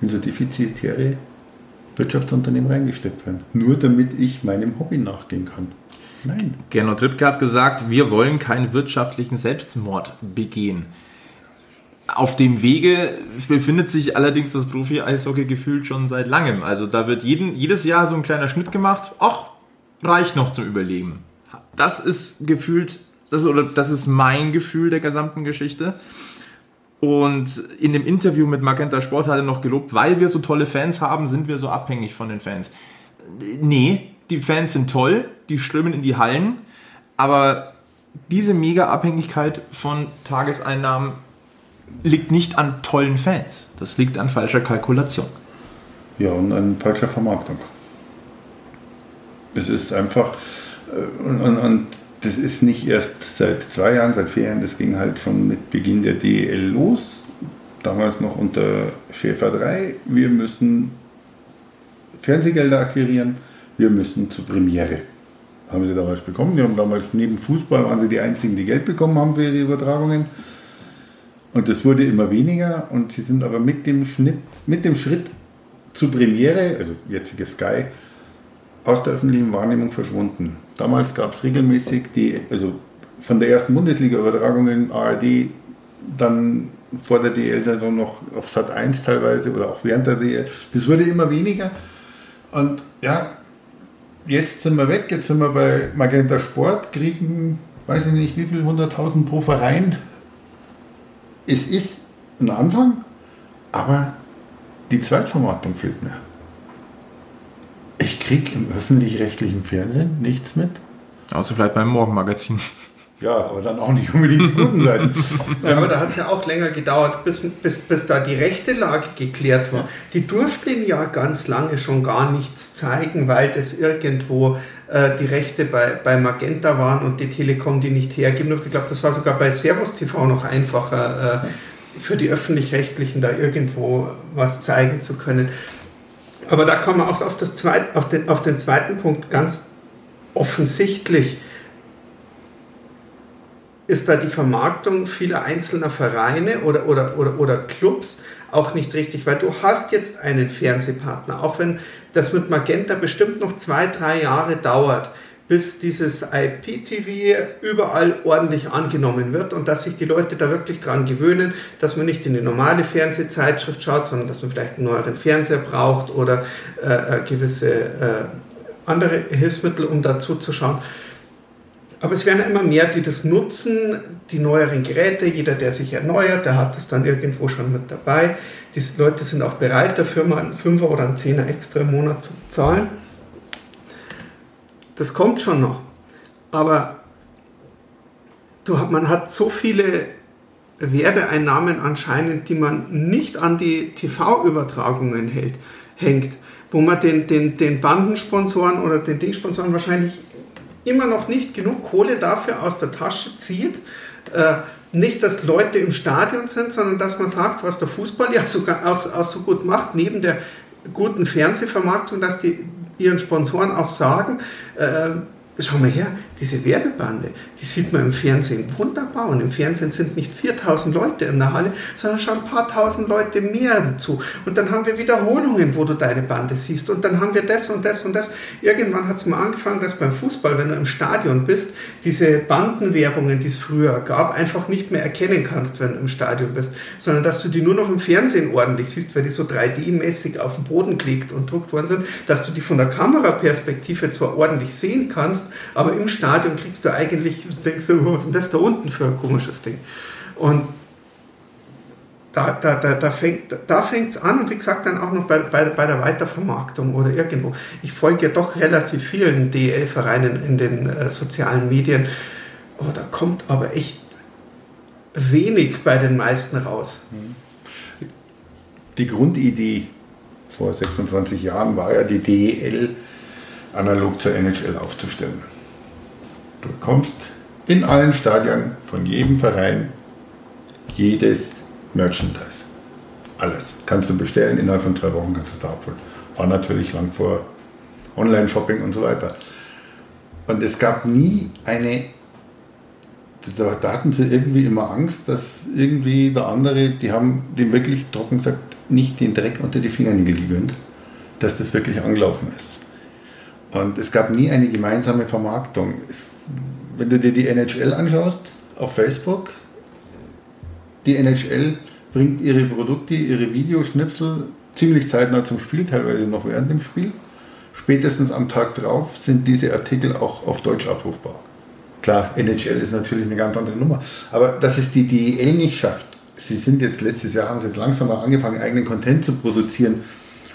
[SPEAKER 4] in so defizitäre Wirtschaftsunternehmen reingesteckt werden. Nur damit ich meinem Hobby nachgehen kann. Nein.
[SPEAKER 2] Gernot Trippke hat gesagt, wir wollen keinen wirtschaftlichen Selbstmord begehen. Auf dem Wege befindet sich allerdings das Profi-Eishockey gefühlt schon seit langem. Also da wird jeden, jedes Jahr so ein kleiner Schnitt gemacht. Ach, reicht noch zum Überleben. Das ist gefühlt, das, oder das ist mein Gefühl der gesamten Geschichte. Und in dem Interview mit Magenta Sport hat er noch gelobt, weil wir so tolle Fans haben, sind wir so abhängig von den Fans. Nee, die Fans sind toll, die strömen in die Hallen, aber diese mega Abhängigkeit von Tageseinnahmen liegt nicht an tollen Fans. Das liegt an falscher Kalkulation.
[SPEAKER 4] Ja, und an falscher Vermarktung. Es ist einfach, äh, und, und, und, das ist nicht erst seit zwei Jahren, seit vier Jahren, das ging halt schon mit Beginn der DEL los. Damals noch unter Schäfer 3. Wir müssen Fernsehgelder akquirieren, wir müssen zur Premiere. Haben sie damals bekommen. Die haben damals neben Fußball waren sie die einzigen, die Geld bekommen haben für ihre Übertragungen. Und das wurde immer weniger und sie sind aber mit dem, Schnitt, mit dem Schritt zur Premiere, also jetzige Sky, aus der öffentlichen Wahrnehmung verschwunden. Damals gab es regelmäßig die, also von der ersten Bundesliga-Übertragung in ARD, dann vor der DL-Saison noch auf Sat 1 teilweise oder auch während der DL. Das wurde immer weniger. Und ja, jetzt sind wir weg, jetzt sind wir bei Magenta Sport, kriegen, weiß ich nicht, wie viel, 100.000 pro Verein es ist ein Anfang, aber die Zweitvermarktung fehlt mir. Ich kriege im öffentlich-rechtlichen Fernsehen nichts mit.
[SPEAKER 2] Außer vielleicht beim Morgenmagazin.
[SPEAKER 4] Ja, aber dann auch nicht unbedingt die guten Seiten.
[SPEAKER 3] ja, aber da hat es ja auch länger gedauert, bis, bis, bis da die rechte Lage geklärt war. Die durften ja ganz lange schon gar nichts zeigen, weil das irgendwo äh, die Rechte bei, bei Magenta waren und die Telekom die nicht hergeben durfte. Ich glaube, das war sogar bei Servus TV noch einfacher, äh, für die Öffentlich-Rechtlichen da irgendwo was zeigen zu können. Aber da kommen wir auch auf, das zweit, auf, den, auf den zweiten Punkt ganz offensichtlich ist da die Vermarktung vieler einzelner Vereine oder, oder, oder, oder Clubs auch nicht richtig, weil du hast jetzt einen Fernsehpartner, auch wenn das mit Magenta bestimmt noch zwei, drei Jahre dauert, bis dieses IPTV überall ordentlich angenommen wird und dass sich die Leute da wirklich dran gewöhnen, dass man nicht in die normale Fernsehzeitschrift schaut, sondern dass man vielleicht einen neueren Fernseher braucht oder äh, äh gewisse äh, andere Hilfsmittel, um dazu zu schauen. Aber es werden immer mehr, die das nutzen, die neueren Geräte. Jeder, der sich erneuert, der hat das dann irgendwo schon mit dabei. Die Leute sind auch bereit, dafür mal einen Fünfer oder einen Zehner extra im Monat zu zahlen. Das kommt schon noch. Aber du, man hat so viele Werbeeinnahmen anscheinend, die man nicht an die TV-Übertragungen hängt, wo man den, den, den Bandensponsoren oder den Dingsponsoren wahrscheinlich immer noch nicht genug Kohle dafür aus der Tasche zieht, Äh, nicht, dass Leute im Stadion sind, sondern dass man sagt, was der Fußball ja sogar auch, auch so gut macht, neben der guten Fernsehvermarktung, dass die ihren Sponsoren auch sagen, äh, schau mal her, diese Werbebande, die sieht man im Fernsehen wunderbar. Und im Fernsehen sind nicht 4000 Leute in der Halle, sondern schon ein paar tausend Leute mehr dazu. Und dann haben wir Wiederholungen, wo du deine Bande siehst. Und dann haben wir das und das und das. Irgendwann hat es mal angefangen, dass beim Fußball, wenn du im Stadion bist, diese Bandenwerbungen, die es früher gab, einfach nicht mehr erkennen kannst, wenn du im Stadion bist, sondern dass du die nur noch im Fernsehen ordentlich siehst, weil die so 3D-mäßig auf dem Boden gelegt und druckt worden sind, dass du die von der Kameraperspektive zwar ordentlich sehen kannst, aber im Stadion kriegst du eigentlich, denkst du, was ist denn das da unten für ein komisches Ding? Und da, da, da, da fängt es da an und wie gesagt dann auch noch bei, bei, bei der Weitervermarktung oder irgendwo. Ich folge ja doch relativ vielen DEL-Vereinen in den äh, sozialen Medien. Oh, da kommt aber echt wenig bei den meisten raus.
[SPEAKER 4] Die Grundidee vor 26 Jahren war ja, die DEL analog zur NHL aufzustellen. Du bekommst in allen Stadien von jedem Verein jedes Merchandise. Alles. Kannst du bestellen, innerhalb von zwei Wochen kannst du es da abholen. War natürlich lang vor Online-Shopping und so weiter. Und es gab nie eine, da hatten sie irgendwie immer Angst, dass irgendwie der andere, die haben dem wirklich trocken gesagt, nicht den Dreck unter die Fingernägel gegönnt, dass das wirklich angelaufen ist. Und es gab nie eine gemeinsame Vermarktung. Es, wenn du dir die NHL anschaust auf Facebook, die NHL bringt ihre Produkte, ihre Videoschnipsel ziemlich zeitnah zum Spiel, teilweise noch während dem Spiel. Spätestens am Tag drauf sind diese Artikel auch auf Deutsch abrufbar. Klar, NHL ist natürlich eine ganz andere Nummer, aber dass es die DEL nicht schafft, sie sind jetzt letztes Jahr, haben sie jetzt langsam mal angefangen, eigenen Content zu produzieren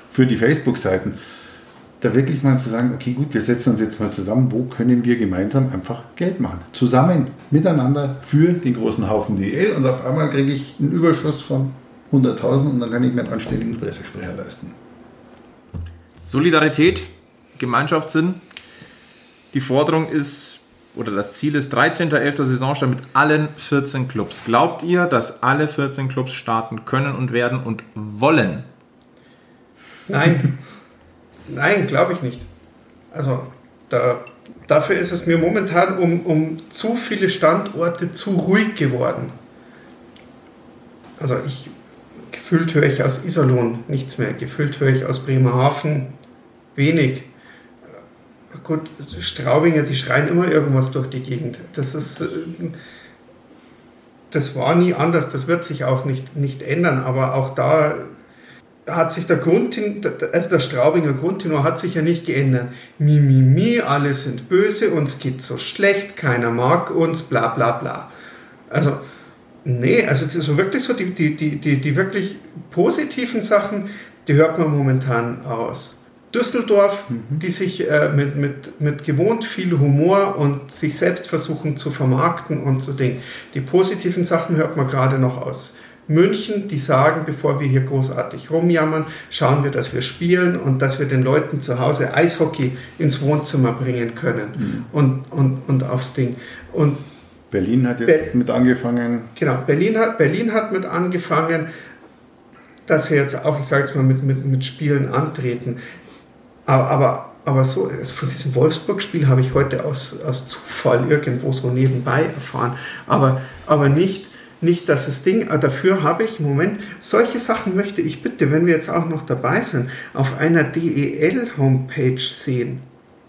[SPEAKER 4] für die Facebook-Seiten da wirklich mal zu sagen, okay, gut, wir setzen uns jetzt mal zusammen, wo können wir gemeinsam einfach Geld machen? Zusammen, miteinander für den großen Haufen DL und auf einmal kriege ich einen Überschuss von 100.000 und dann kann ich mir einen anständigen Pressesprecher leisten.
[SPEAKER 2] Solidarität, Gemeinschaftssinn. Die Forderung ist, oder das Ziel ist 13.11. Saisonstart mit allen 14 Clubs. Glaubt ihr, dass alle 14 Clubs starten können und werden und wollen?
[SPEAKER 3] Nein. Nein, glaube ich nicht. Also da, dafür ist es mir momentan um, um zu viele Standorte zu ruhig geworden. Also ich gefühlt höre ich aus Iserlohn nichts mehr, gefühlt höre ich aus Bremerhaven wenig. Gut, Straubinger, die schreien immer irgendwas durch die Gegend. Das ist, das war nie anders, das wird sich auch nicht, nicht ändern, aber auch da hat sich der Grundtenor, also der Straubinger Grundtenor hat sich ja nicht geändert. Mi, mi, mi, alle sind böse, uns geht so schlecht, keiner mag uns, bla, bla, bla. Also, nee, also ist so wirklich so, die, die, die, die, die wirklich positiven Sachen, die hört man momentan aus. Düsseldorf, mhm. die sich äh, mit, mit, mit gewohnt viel Humor und sich selbst versuchen zu vermarkten und so Ding. Die positiven Sachen hört man gerade noch aus München, die sagen, bevor wir hier großartig rumjammern, schauen wir, dass wir spielen und dass wir den Leuten zu Hause Eishockey ins Wohnzimmer bringen können mhm. und, und, und aufs Ding. Und
[SPEAKER 4] Berlin hat jetzt Be mit angefangen.
[SPEAKER 3] Genau, Berlin hat, Berlin hat mit angefangen, dass sie jetzt auch, ich sage jetzt mal, mit, mit, mit Spielen antreten. Aber, aber, aber so, also von diesem Wolfsburg-Spiel habe ich heute aus, aus Zufall irgendwo so nebenbei erfahren, aber, aber nicht nicht, dass das Ding, äh, dafür habe ich im Moment, solche Sachen möchte ich bitte, wenn wir jetzt auch noch dabei sind, auf einer DEL-Homepage sehen.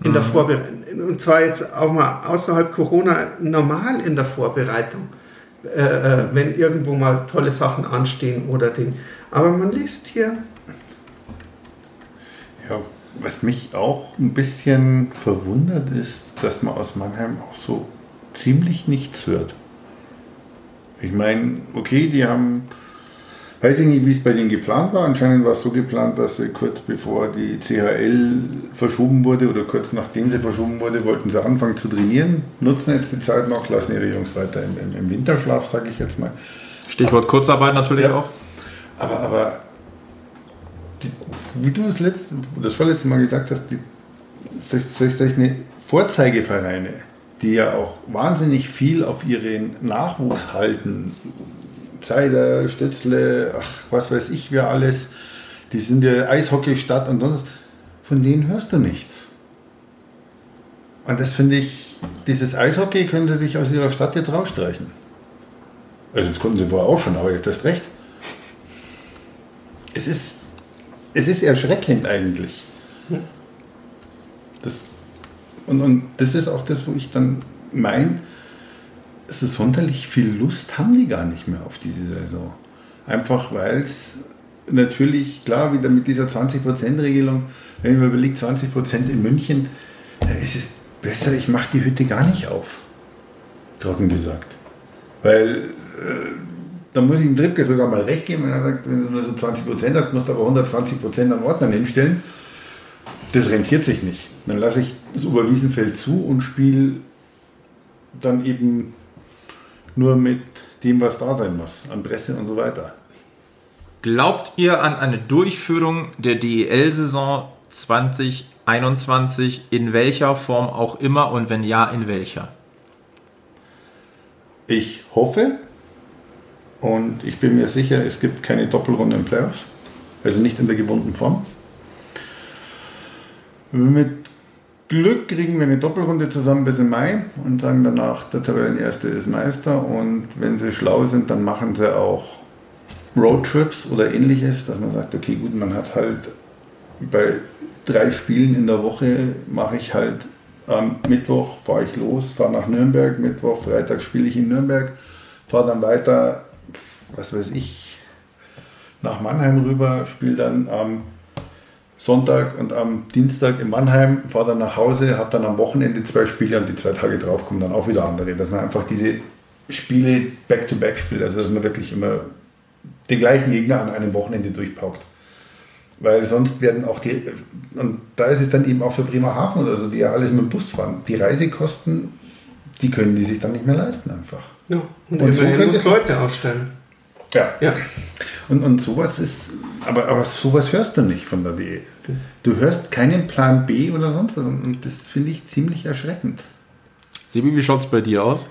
[SPEAKER 3] In mhm. der Vorbereitung. Und zwar jetzt auch mal außerhalb Corona normal in der Vorbereitung. Äh, äh, wenn irgendwo mal tolle Sachen anstehen oder Ding. Aber man liest hier.
[SPEAKER 4] Ja, was mich auch ein bisschen verwundert ist, dass man aus Mannheim auch so ziemlich nichts hört. Ich meine, okay, die haben, weiß ich nicht, wie es bei denen geplant war. Anscheinend war es so geplant, dass sie kurz bevor die CHL verschoben wurde oder kurz nachdem sie verschoben wurde, wollten sie anfangen zu trainieren, nutzen jetzt die Zeit noch, lassen ihre Jungs weiter im, im, im Winterschlaf, sage ich jetzt mal.
[SPEAKER 2] Stichwort Kurzarbeit natürlich ja, auch.
[SPEAKER 4] Aber, aber die, wie du das, letzte, das vorletzte Mal gesagt hast, die, solche Vorzeigevereine, die ja auch wahnsinnig viel auf ihren Nachwuchs halten. Zeider, Stötzle, ach, was weiß ich, wer alles. Die sind ja Eishockeystadt und sonst. Von denen hörst du nichts. Und das finde ich, dieses Eishockey können sie sich aus ihrer Stadt jetzt rausstreichen. Also das konnten sie vorher auch schon, aber jetzt erst recht. Es ist, es ist erschreckend eigentlich. Das, und, und das ist auch das, wo ich dann meine, so sonderlich viel Lust haben die gar nicht mehr auf diese Saison. Einfach weil es natürlich, klar, wieder mit dieser 20%-Regelung, wenn man überlegt, 20% in München, da ist es besser, ich mache die Hütte gar nicht auf. Trocken gesagt. Weil äh, da muss ich dem Trippke sogar mal recht geben, wenn er sagt, wenn du nur so 20% hast, musst du aber 120% an Ordnern hinstellen. Das rentiert sich nicht. Dann lasse ich das Oberwiesenfeld zu und spiele dann eben nur mit dem, was da sein muss, an Presse und so weiter.
[SPEAKER 2] Glaubt ihr an eine Durchführung der DEL-Saison 2021 in welcher Form auch immer und wenn ja, in welcher?
[SPEAKER 4] Ich hoffe und ich bin mir sicher, es gibt keine Doppelrunde im Playoffs, also nicht in der gewohnten Form. Mit Glück kriegen wir eine Doppelrunde zusammen bis im Mai und sagen danach, der Tabellenerste ist Meister. Und wenn sie schlau sind, dann machen sie auch Roadtrips oder ähnliches, dass man sagt, okay, gut, man hat halt bei drei Spielen in der Woche mache ich halt am Mittwoch fahre ich los, fahre nach Nürnberg, Mittwoch, Freitag spiele ich in Nürnberg, fahre dann weiter, was weiß ich, nach Mannheim rüber, spiele dann am Sonntag und am Dienstag in Mannheim, fahre dann nach Hause, habe dann am Wochenende zwei Spiele und die zwei Tage drauf kommen dann auch wieder andere. Dass man einfach diese Spiele back-to-back spielt, also dass man wirklich immer den gleichen Gegner an einem Wochenende durchpaukt. Weil sonst werden auch die, und da ist es dann eben auch für Bremerhaven oder so, die ja alles mit dem Bus fahren, die Reisekosten, die können die sich dann nicht mehr leisten einfach.
[SPEAKER 3] Ja, und, und so können Leute ausstellen.
[SPEAKER 4] Ja. ja. Und, und sowas ist, aber, aber sowas hörst du nicht von der DE. Du hörst keinen Plan B oder sonst was und das finde ich ziemlich erschreckend.
[SPEAKER 2] Sebi, wie schaut es bei dir aus?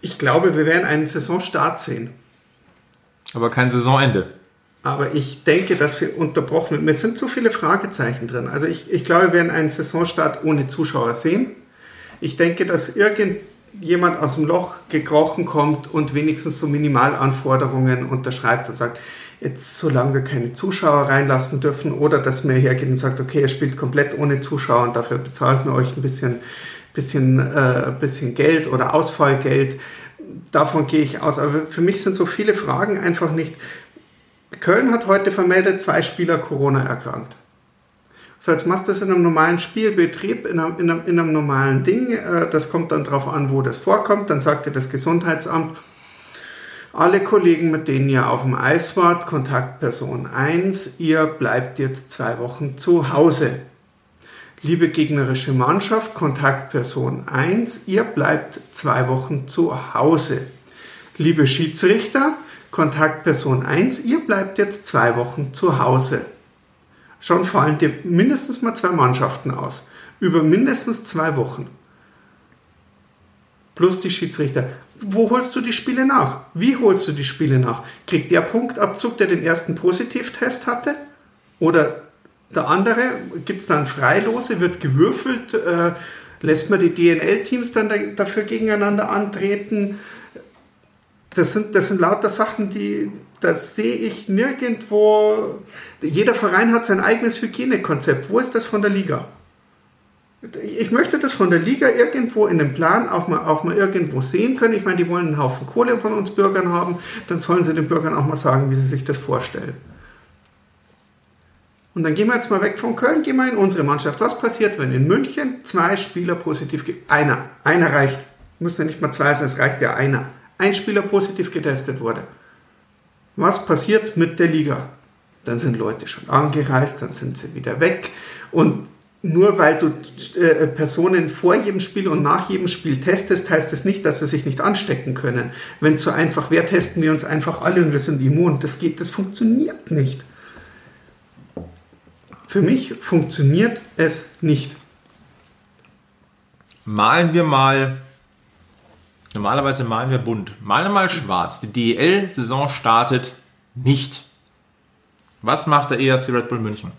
[SPEAKER 3] Ich glaube, wir werden einen Saisonstart sehen.
[SPEAKER 2] Aber kein Saisonende.
[SPEAKER 3] Aber ich denke, dass sie unterbrochen wird. Mir sind zu viele Fragezeichen drin. Also ich, ich glaube, wir werden einen Saisonstart ohne Zuschauer sehen. Ich denke, dass irgendjemand aus dem Loch gekrochen kommt und wenigstens so Minimalanforderungen unterschreibt und sagt, jetzt solange wir keine Zuschauer reinlassen dürfen oder dass mir hergeht und sagt, okay, er spielt komplett ohne Zuschauer und dafür bezahlt mir euch ein bisschen, bisschen, äh, bisschen Geld oder Ausfallgeld. Davon gehe ich aus. Aber für mich sind so viele Fragen einfach nicht Köln hat heute vermeldet, zwei Spieler Corona erkrankt. So, jetzt machst du das in einem normalen Spielbetrieb, in einem, in einem, in einem normalen Ding. Äh, das kommt dann darauf an, wo das vorkommt. Dann sagt dir das Gesundheitsamt, alle Kollegen, mit denen ihr auf dem Eis wart, Kontaktperson 1, ihr bleibt jetzt zwei Wochen zu Hause. Liebe gegnerische Mannschaft, Kontaktperson 1, ihr bleibt zwei Wochen zu Hause. Liebe Schiedsrichter, Kontaktperson 1, ihr bleibt jetzt zwei Wochen zu Hause. Schon fallen dir mindestens mal zwei Mannschaften aus. Über mindestens zwei Wochen. Plus die Schiedsrichter. Wo holst du die Spiele nach? Wie holst du die Spiele nach? Kriegt der Punktabzug, der den ersten Positivtest hatte? Oder der andere? Gibt es dann Freilose? Wird gewürfelt? Äh, lässt man die DNL-Teams dann dafür gegeneinander antreten? Das sind, das sind lauter Sachen, die, das sehe ich nirgendwo. Jeder Verein hat sein eigenes Hygienekonzept. Wo ist das von der Liga? Ich möchte das von der Liga irgendwo in dem Plan auch mal, auch mal irgendwo sehen können. Ich meine, die wollen einen Haufen Kohle von uns Bürgern haben. Dann sollen sie den Bürgern auch mal sagen, wie sie sich das vorstellen. Und dann gehen wir jetzt mal weg von Köln, gehen wir in unsere Mannschaft. Was passiert, wenn in München zwei Spieler positiv gibt? Einer. Einer reicht. Muss ja nicht mal zwei sein, es reicht ja einer ein Spieler positiv getestet wurde. Was passiert mit der Liga? Dann sind Leute schon angereist, dann sind sie wieder weg. Und nur weil du äh, Personen vor jedem Spiel und nach jedem Spiel testest, heißt das nicht, dass sie sich nicht anstecken können. Wenn es so einfach wäre, testen wir uns einfach alle und wir sind immun. Das geht, das funktioniert nicht. Für mich funktioniert es nicht.
[SPEAKER 2] malen wir mal. Normalerweise malen wir bunt. Malen wir mal schwarz. Die DEL-Saison startet nicht. Was macht der ERC Red Bull München?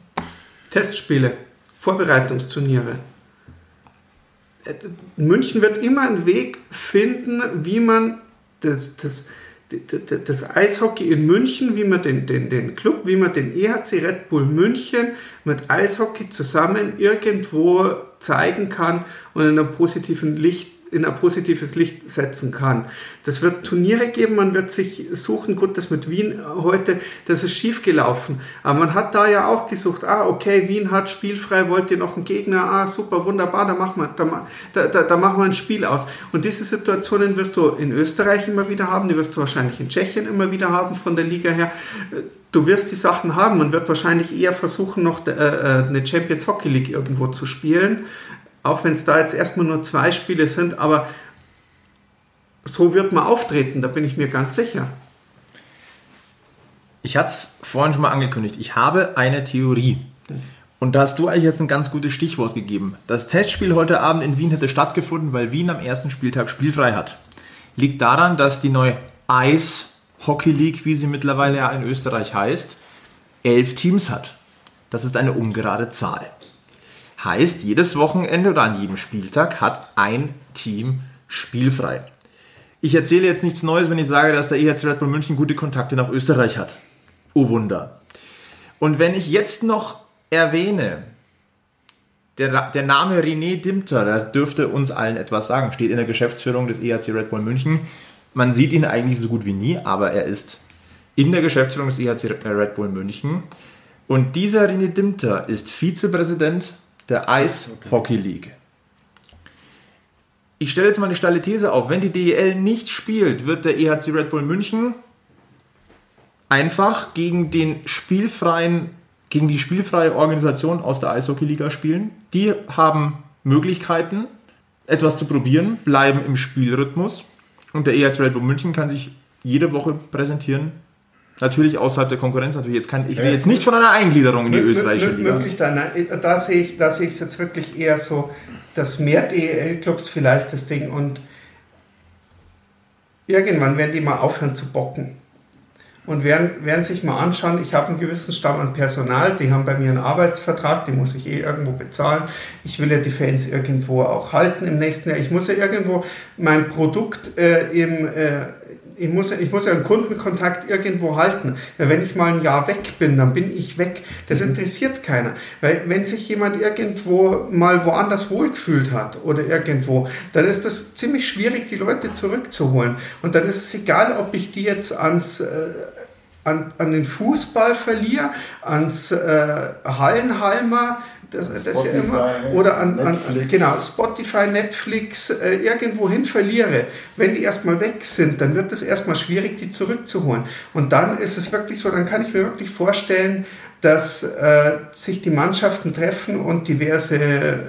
[SPEAKER 3] Testspiele, Vorbereitungsturniere. Äh, München wird immer einen Weg finden, wie man das, das, das Eishockey in München, wie man den, den, den Club, wie man den EHC Red Bull München mit Eishockey zusammen irgendwo zeigen kann und in einem positiven Licht in ein positives Licht setzen kann. Das wird Turniere geben, man wird sich suchen, gut, das mit Wien heute, das ist schief gelaufen. Aber man hat da ja auch gesucht, ah, okay, Wien hat spielfrei, wollt ihr noch einen Gegner, ah, super, wunderbar, da machen wir, da, da, da machen wir ein Spiel aus. Und diese Situationen wirst du in Österreich immer wieder haben, die wirst du wahrscheinlich in Tschechien immer wieder haben von der Liga her. Du wirst die Sachen haben, man wird wahrscheinlich eher versuchen, noch äh, äh, eine Champions Hockey League irgendwo zu spielen, auch wenn es da jetzt erstmal nur zwei Spiele sind, aber so wird man auftreten, da bin ich mir ganz sicher.
[SPEAKER 2] Ich hatte es vorhin schon mal angekündigt. Ich habe eine Theorie. Und da hast du eigentlich jetzt ein ganz gutes Stichwort gegeben. Das Testspiel heute Abend in Wien hätte stattgefunden, weil Wien am ersten Spieltag spielfrei hat. Liegt daran, dass die neue Ice Hockey League, wie sie mittlerweile ja in Österreich heißt, elf Teams hat. Das ist eine ungerade Zahl. Heißt, jedes Wochenende oder an jedem Spieltag hat ein Team spielfrei. Ich erzähle jetzt nichts Neues, wenn ich sage, dass der EHC Red Bull München gute Kontakte nach Österreich hat. Oh Wunder. Und wenn ich jetzt noch erwähne, der, der Name René Dimter, das dürfte uns allen etwas sagen, steht in der Geschäftsführung des EHC Red Bull München. Man sieht ihn eigentlich so gut wie nie, aber er ist in der Geschäftsführung des EHC Red Bull München. Und dieser René Dimter ist Vizepräsident der Ice Hockey League. Ich stelle jetzt mal eine steile These auf. Wenn die DEL nicht spielt, wird der EHC Red Bull München einfach gegen den spielfreien, gegen die spielfreie Organisation aus der Eishockey-Liga spielen. Die haben Möglichkeiten, etwas zu probieren, bleiben im Spielrhythmus. Und der EHC Red Bull München kann sich jede Woche präsentieren Natürlich außerhalb der Konkurrenz natürlich jetzt kann ich will jetzt nicht von einer Eingliederung in die österreichische Liga.
[SPEAKER 3] Möglich da, nein, da sehe ich, da sehe ich es jetzt wirklich eher so, dass mehr DEL-Clubs vielleicht das Ding und irgendwann werden die mal aufhören zu bocken und werden, werden sich mal anschauen, ich habe einen gewissen Stamm an Personal, die haben bei mir einen Arbeitsvertrag, den muss ich eh irgendwo bezahlen. Ich will ja die Fans irgendwo auch halten im nächsten Jahr. Ich muss ja irgendwo mein Produkt äh, im, äh, ich muss, ich muss ja einen Kundenkontakt irgendwo halten. Weil wenn ich mal ein Jahr weg bin, dann bin ich weg. Das mhm. interessiert keiner. Weil wenn sich jemand irgendwo mal woanders wohlgefühlt hat oder irgendwo, dann ist das ziemlich schwierig, die Leute zurückzuholen. Und dann ist es egal, ob ich die jetzt ans... Äh, an, an den Fußball verliere, ans äh, Hallenhalmer, das, das ja immer, oder an, an, genau, Spotify, Netflix äh, irgendwohin verliere, wenn die erstmal weg sind, dann wird es erstmal schwierig, die zurückzuholen. Und dann ist es wirklich so, dann kann ich mir wirklich vorstellen, dass äh, sich die Mannschaften treffen und diverse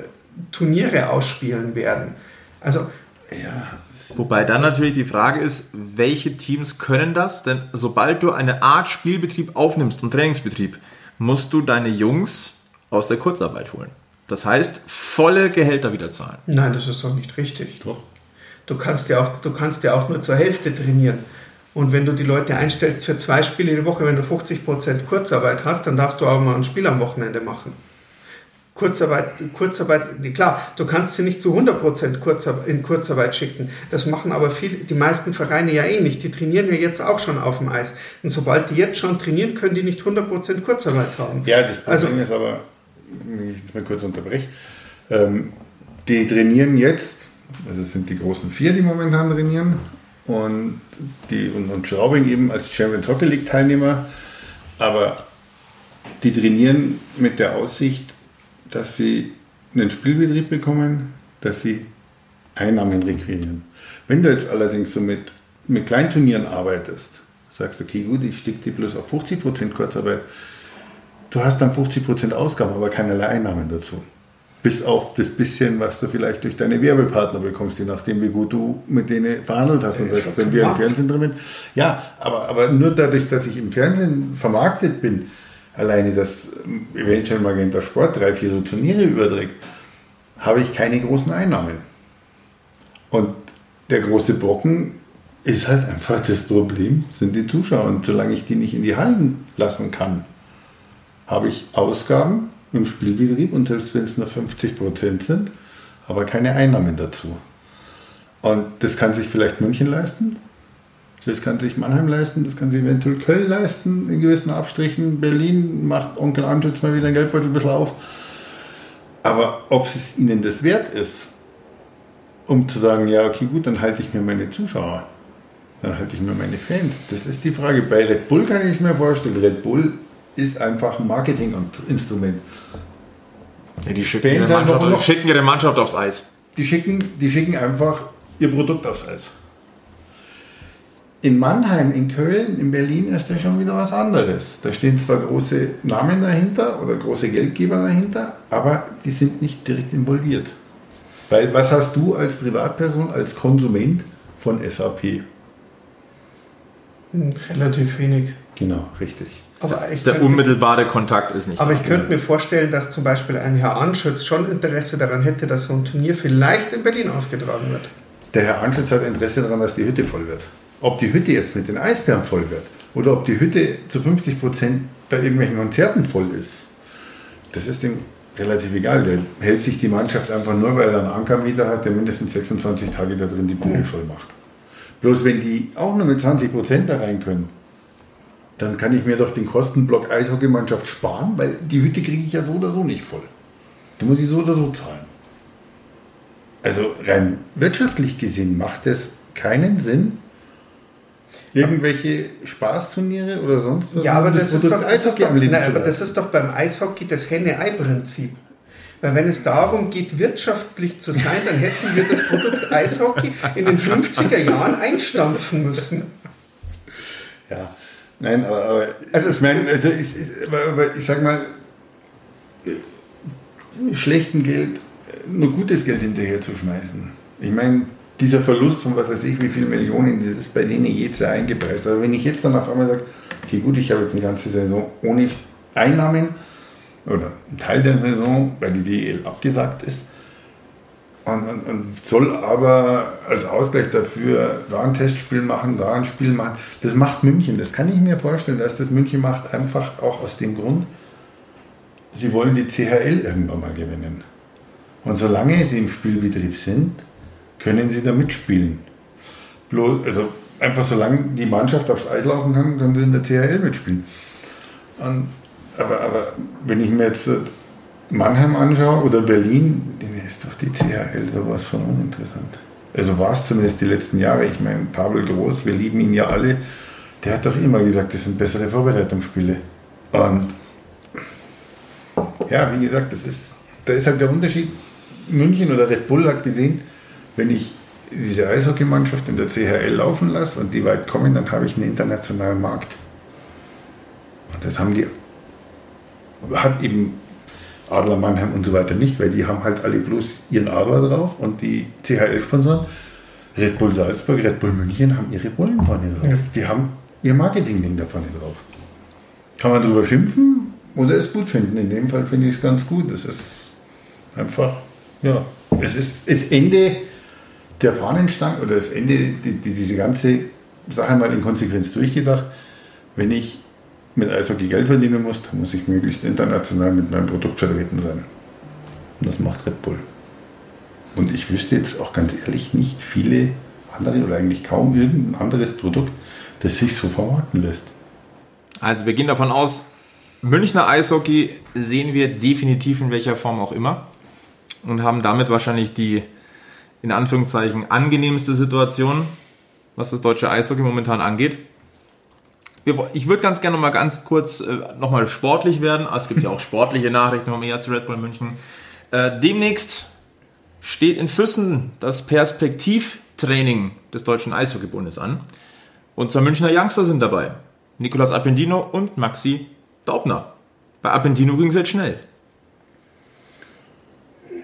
[SPEAKER 3] Turniere ausspielen werden. Also
[SPEAKER 2] ja. Wobei dann natürlich die Frage ist, welche Teams können das? Denn sobald du eine Art Spielbetrieb aufnimmst und Trainingsbetrieb, musst du deine Jungs aus der Kurzarbeit holen. Das heißt, volle Gehälter wieder zahlen.
[SPEAKER 3] Nein, das ist doch nicht richtig. Doch. Du kannst ja auch, du kannst ja auch nur zur Hälfte trainieren. Und wenn du die Leute einstellst für zwei Spiele in der Woche, wenn du 50% Kurzarbeit hast, dann darfst du auch mal ein Spiel am Wochenende machen. Kurzarbeit, Kurzarbeit, klar, du kannst sie nicht zu 100% Kurzarbeit, in Kurzarbeit schicken. Das machen aber viele, die meisten Vereine ja eh nicht. Die trainieren ja jetzt auch schon auf dem Eis. Und sobald die jetzt schon trainieren, können die nicht 100% Kurzarbeit haben.
[SPEAKER 4] Ja, das Problem also, ist aber, wenn ich jetzt mal kurz unterbreche, ähm, die trainieren jetzt, also es sind die großen vier, die momentan trainieren, und, die, und, und Schraubing eben als Champions Hockey League Teilnehmer, aber die trainieren mit der Aussicht, dass sie einen Spielbetrieb bekommen, dass sie Einnahmen requirieren. Wenn du jetzt allerdings so mit, mit Kleinturnieren arbeitest, sagst du, okay, gut, ich stecke die bloß auf 50% Kurzarbeit, du hast dann 50% Ausgaben, aber keinerlei Einnahmen dazu. Bis auf das bisschen, was du vielleicht durch deine Werbepartner bekommst, je nachdem, wie gut du mit denen verhandelt hast und sagst, wenn wir im Fernsehen drin sind. Ja, aber, aber nur dadurch, dass ich im Fernsehen vermarktet bin, alleine, dass eventuell Magenta Sport drei, vier so Turniere überträgt, habe ich keine großen Einnahmen. Und der große Brocken ist halt einfach das Problem, sind die Zuschauer. Und solange ich die nicht in die Hallen lassen kann, habe ich Ausgaben im Spielbetrieb und selbst wenn es nur 50 Prozent sind, aber keine Einnahmen dazu. Und das kann sich vielleicht München leisten, das kann sich Mannheim leisten, das kann sich eventuell Köln leisten in gewissen Abstrichen. Berlin macht Onkel Anschutz mal wieder ein Geldbeutel ein bisschen auf. Aber ob es ihnen das wert ist, um zu sagen, ja, okay, gut, dann halte ich mir meine Zuschauer, dann halte ich mir meine Fans. Das ist die Frage. Bei Red Bull kann ich es mir vorstellen. Red Bull ist einfach ein Marketinginstrument.
[SPEAKER 2] Ja, die schicken ihre, Mannschaft, schicken ihre Mannschaft aufs Eis.
[SPEAKER 4] Die schicken, die schicken einfach ihr Produkt aufs Eis. In Mannheim, in Köln, in Berlin ist das schon wieder was anderes. Da stehen zwar große Namen dahinter oder große Geldgeber dahinter, aber die sind nicht direkt involviert. Weil was hast du als Privatperson, als Konsument von SAP?
[SPEAKER 3] Hm, relativ wenig.
[SPEAKER 4] Genau, richtig.
[SPEAKER 2] Der unmittelbare Kontakt ist nicht
[SPEAKER 3] Aber da. ich könnte mir vorstellen, dass zum Beispiel ein Herr Anschütz schon Interesse daran hätte, dass so ein Turnier vielleicht in Berlin ausgetragen wird.
[SPEAKER 4] Der Herr Anschütz hat Interesse daran, dass die Hütte voll wird. Ob die Hütte jetzt mit den Eisbären voll wird oder ob die Hütte zu 50 Prozent bei irgendwelchen Konzerten voll ist, das ist dem relativ egal. Der hält sich die Mannschaft einfach nur, weil er einen Ankermieter hat, der mindestens 26 Tage da drin die Bude voll macht. Bloß wenn die auch nur mit 20 Prozent da rein können, dann kann ich mir doch den Kostenblock Eishockeymannschaft sparen, weil die Hütte kriege ich ja so oder so nicht voll. Die muss ich so oder so zahlen. Also rein wirtschaftlich gesehen macht es keinen Sinn, irgendwelche Spaßturniere oder sonst
[SPEAKER 3] was. Ja, aber das, das, ist doch, das, ist doch, nein, aber das ist doch beim Eishockey das Henne-Ei-Prinzip. Weil wenn es darum geht, wirtschaftlich zu sein, dann hätten wir das Produkt Eishockey in den 50er Jahren einstampfen müssen.
[SPEAKER 4] Ja, nein, aber, aber also, ich, meine, also ich, aber, aber ich sag mal, äh, schlechten Geld, nur gutes Geld hinterher zu schmeißen. Ich meine, dieser Verlust von was weiß ich, wie viele Millionen, das ist bei denen jetzt eingepreist. Aber wenn ich jetzt dann auf einmal sage, okay, gut, ich habe jetzt eine ganze Saison ohne Einnahmen oder einen Teil der Saison, weil die DEL abgesagt ist, und, und, und, soll aber als Ausgleich dafür da ein Testspiel machen, da ein Spiel machen. Das macht München. Das kann ich mir vorstellen, dass das München macht, einfach auch aus dem Grund, sie wollen die CHL irgendwann mal gewinnen. Und solange sie im Spielbetrieb sind, können sie da mitspielen. Bloß, also einfach solange die Mannschaft aufs Eis laufen kann, können sie in der CHL mitspielen. Und, aber, aber wenn ich mir jetzt Mannheim anschaue oder Berlin, dann ist doch die CHL sowas von uninteressant. Also war es zumindest die letzten Jahre. Ich meine, Pavel Groß, wir lieben ihn ja alle, der hat doch immer gesagt, das sind bessere Vorbereitungsspiele. Und ja, wie gesagt, das ist, da ist halt der Unterschied. München oder Red Bull hat gesehen, wenn ich diese Eishockeymannschaft in der CHL laufen lasse und die weit kommen, dann habe ich einen internationalen Markt. Und das haben die, hat eben Adler Mannheim und so weiter nicht, weil die haben halt alle bloß ihren Adler drauf und die CHL-Sponsoren, Red Bull Salzburg, Red Bull München haben ihre Bullen vorne drauf. Ja. Die haben ihr Marketing-Ding da vorne drauf. Kann man drüber schimpfen oder es gut finden. In dem Fall finde ich es ganz gut. Es ist einfach, ja, es ist das Ende der Fahnenstange oder das Ende, die, die, diese ganze Sache mal in Konsequenz durchgedacht. Wenn ich mit Eishockey Geld verdienen muss, dann muss ich möglichst international mit meinem Produkt vertreten sein. Und das macht Red Bull. Und ich wüsste jetzt auch ganz ehrlich nicht viele andere oder eigentlich kaum irgendein anderes Produkt, das sich so vermarkten lässt.
[SPEAKER 2] Also wir gehen davon aus, Münchner Eishockey sehen wir definitiv in welcher Form auch immer und haben damit wahrscheinlich die in Anführungszeichen angenehmste Situation, was das deutsche Eishockey momentan angeht. Ich würde ganz gerne noch mal ganz kurz äh, noch mal sportlich werden. Es gibt ja auch sportliche Nachrichten vom ERC Red Bull München. Äh, demnächst steht in Füssen das Perspektivtraining des Deutschen Eishockeybundes an. Und zwei Münchner Youngster sind dabei. Nicolas Appendino und Maxi Daubner. Bei Appendino ging es jetzt schnell.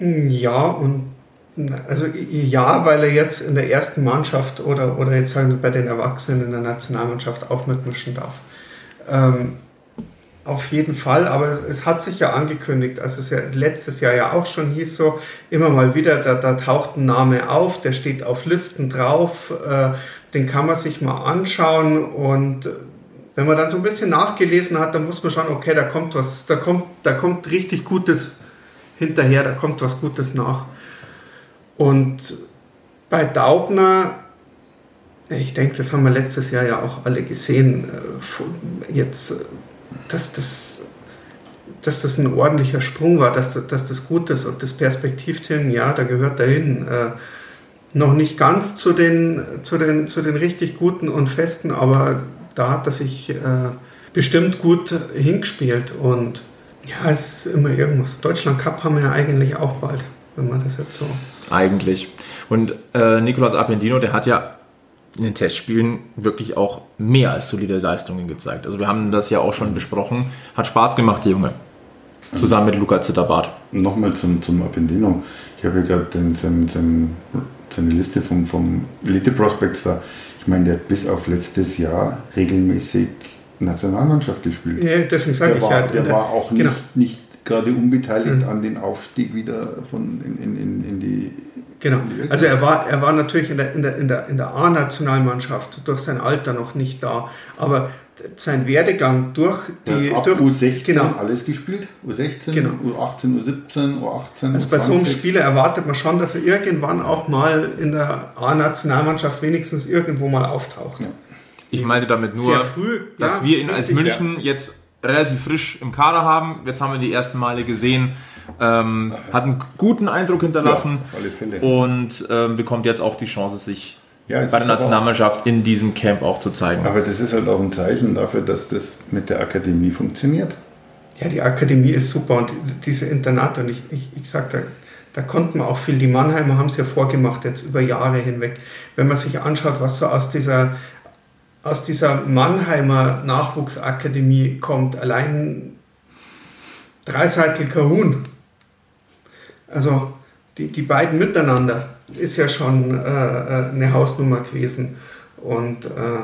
[SPEAKER 3] Ja, und also ja, weil er jetzt in der ersten Mannschaft oder, oder jetzt wir bei den Erwachsenen in der Nationalmannschaft auch mitmischen darf. Ähm, auf jeden Fall, aber es hat sich ja angekündigt, also es ja letztes Jahr ja auch schon hieß so, immer mal wieder, da, da taucht ein Name auf, der steht auf Listen drauf, äh, den kann man sich mal anschauen und wenn man dann so ein bisschen nachgelesen hat, dann muss man schauen, okay, da kommt was, da kommt, da kommt richtig Gutes hinterher, da kommt was Gutes nach. Und bei Daubner, ich denke, das haben wir letztes Jahr ja auch alle gesehen, äh, jetzt dass das, dass das ein ordentlicher Sprung war, dass, das, dass das gut ist und das Perspektivteam, ja, da gehört dahin. Äh, noch nicht ganz zu den, zu, den, zu den richtig guten und festen, aber da hat er sich äh, bestimmt gut hingespielt und ja, es ist immer irgendwas. Deutschland Cup haben wir ja eigentlich auch bald, wenn man das jetzt so.
[SPEAKER 2] Eigentlich. Und äh, Nicolas Appendino, der hat ja in den Testspielen wirklich auch mehr als solide Leistungen gezeigt. Also wir haben das ja auch schon besprochen. Hat Spaß gemacht, die Junge. Zusammen mit Luca Zitterbart.
[SPEAKER 4] Nochmal zum, zum Appendino. Ich habe ja gerade seine, seine, seine Liste vom, vom Elite Prospects da. Ich meine, der hat bis auf letztes Jahr regelmäßig Nationalmannschaft gespielt.
[SPEAKER 3] Ja, deswegen sage ich
[SPEAKER 4] war,
[SPEAKER 3] ja.
[SPEAKER 4] Der, der war auch nicht, genau. nicht gerade unbeteiligt mhm. an den Aufstieg wieder von in, in, in, in die
[SPEAKER 3] Genau. Also er war, er war natürlich in der, in der, in der, in der A-Nationalmannschaft durch sein Alter noch nicht da. Aber sein Werdegang durch die.
[SPEAKER 4] Ab
[SPEAKER 3] durch,
[SPEAKER 4] U16 genau. alles gespielt? U16, genau. U18, U17, U18.
[SPEAKER 3] Also U20. bei so einem Spieler erwartet man schon, dass er irgendwann auch mal in der A-Nationalmannschaft wenigstens irgendwo mal auftaucht. Ja.
[SPEAKER 2] Ich meinte damit nur, früh, dass ja, wir ihn als München ja. jetzt relativ frisch im Kader haben. Jetzt haben wir die ersten Male gesehen. Ähm, hat einen guten Eindruck hinterlassen ja, und ähm, bekommt jetzt auch die Chance, sich ja, bei der Nationalmannschaft in diesem Camp auch zu zeigen.
[SPEAKER 4] Aber das ist halt auch ein Zeichen dafür, dass das mit der Akademie funktioniert.
[SPEAKER 3] Ja, die Akademie ist super und diese Internate, und ich, ich, ich sage, da, da konnten wir auch viel. Die Mannheimer haben es ja vorgemacht, jetzt über Jahre hinweg. Wenn man sich anschaut, was so aus dieser aus dieser Mannheimer Nachwuchsakademie kommt, allein Dreiseitel Kahun. Also die, die beiden miteinander ist ja schon äh, äh eine Hausnummer gewesen. Und, äh.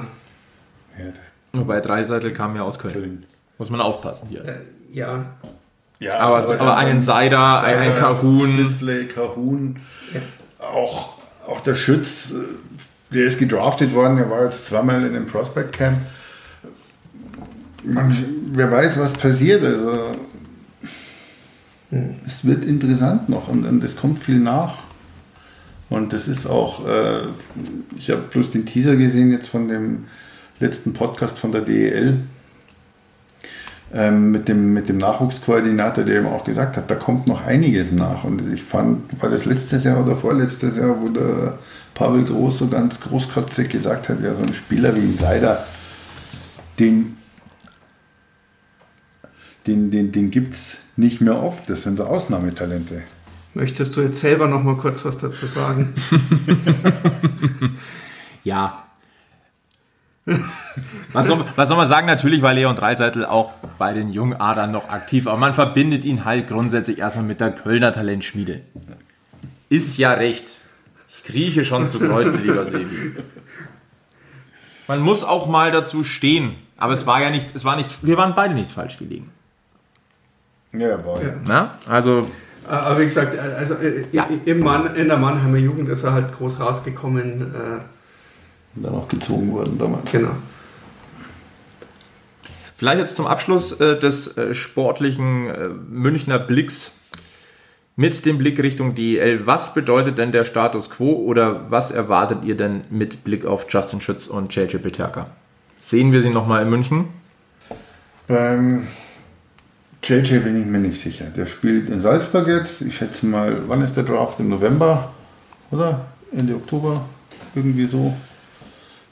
[SPEAKER 2] Wobei Dreiseitel kam ja aus Köln. Muss man aufpassen hier. Äh,
[SPEAKER 3] ja.
[SPEAKER 2] ja. Aber, aber, aber einen Seider, ein Kahun.
[SPEAKER 4] Kahun. Ja. Auch, auch der Schütz äh, der ist gedraftet worden, er war jetzt zweimal in einem Prospect Camp. Man, wer weiß, was passiert. Also es wird interessant noch und, und es kommt viel nach. Und das ist auch, äh, ich habe bloß den Teaser gesehen jetzt von dem letzten Podcast von der DEL ähm, mit, dem, mit dem Nachwuchskoordinator, der eben auch gesagt hat, da kommt noch einiges nach. Und ich fand, war das letztes Jahr oder vorletztes Jahr, wo der Pavel Groß so ganz großkotzig gesagt hat, ja, so ein Spieler wie Seider, den, den, den, den gibt es nicht mehr oft. Das sind so Ausnahmetalente.
[SPEAKER 3] Möchtest du jetzt selber noch mal kurz was dazu sagen?
[SPEAKER 2] ja. Was soll, was soll, man sagen? Natürlich war Leon Dreiseitel auch bei den jungen Adern noch aktiv, aber man verbindet ihn halt grundsätzlich erstmal mit der Kölner Talentschmiede. Ist ja recht. Ich krieche schon zu Kreuze, lieber Sebi. Man muss auch mal dazu stehen. Aber es war ja nicht, es war nicht, wir waren beide nicht falsch gelegen.
[SPEAKER 4] Ja, war ja.
[SPEAKER 2] Na? Also.
[SPEAKER 3] Aber wie gesagt, also äh, ja. im Mann, in der Mannheimer Jugend ist er halt groß rausgekommen. Äh,
[SPEAKER 4] Und dann auch gezogen worden damals.
[SPEAKER 3] Genau.
[SPEAKER 2] Vielleicht jetzt zum Abschluss äh, des äh, sportlichen äh, Münchner Blicks mit dem Blick Richtung DEL, was bedeutet denn der Status quo oder was erwartet ihr denn mit Blick auf Justin Schütz und JJ Peterka? Sehen wir sie nochmal in München?
[SPEAKER 4] Beim JJ bin ich mir nicht sicher. Der spielt in Salzburg jetzt. Ich schätze mal, wann ist der Draft? Im November, oder? Ende Oktober, irgendwie so.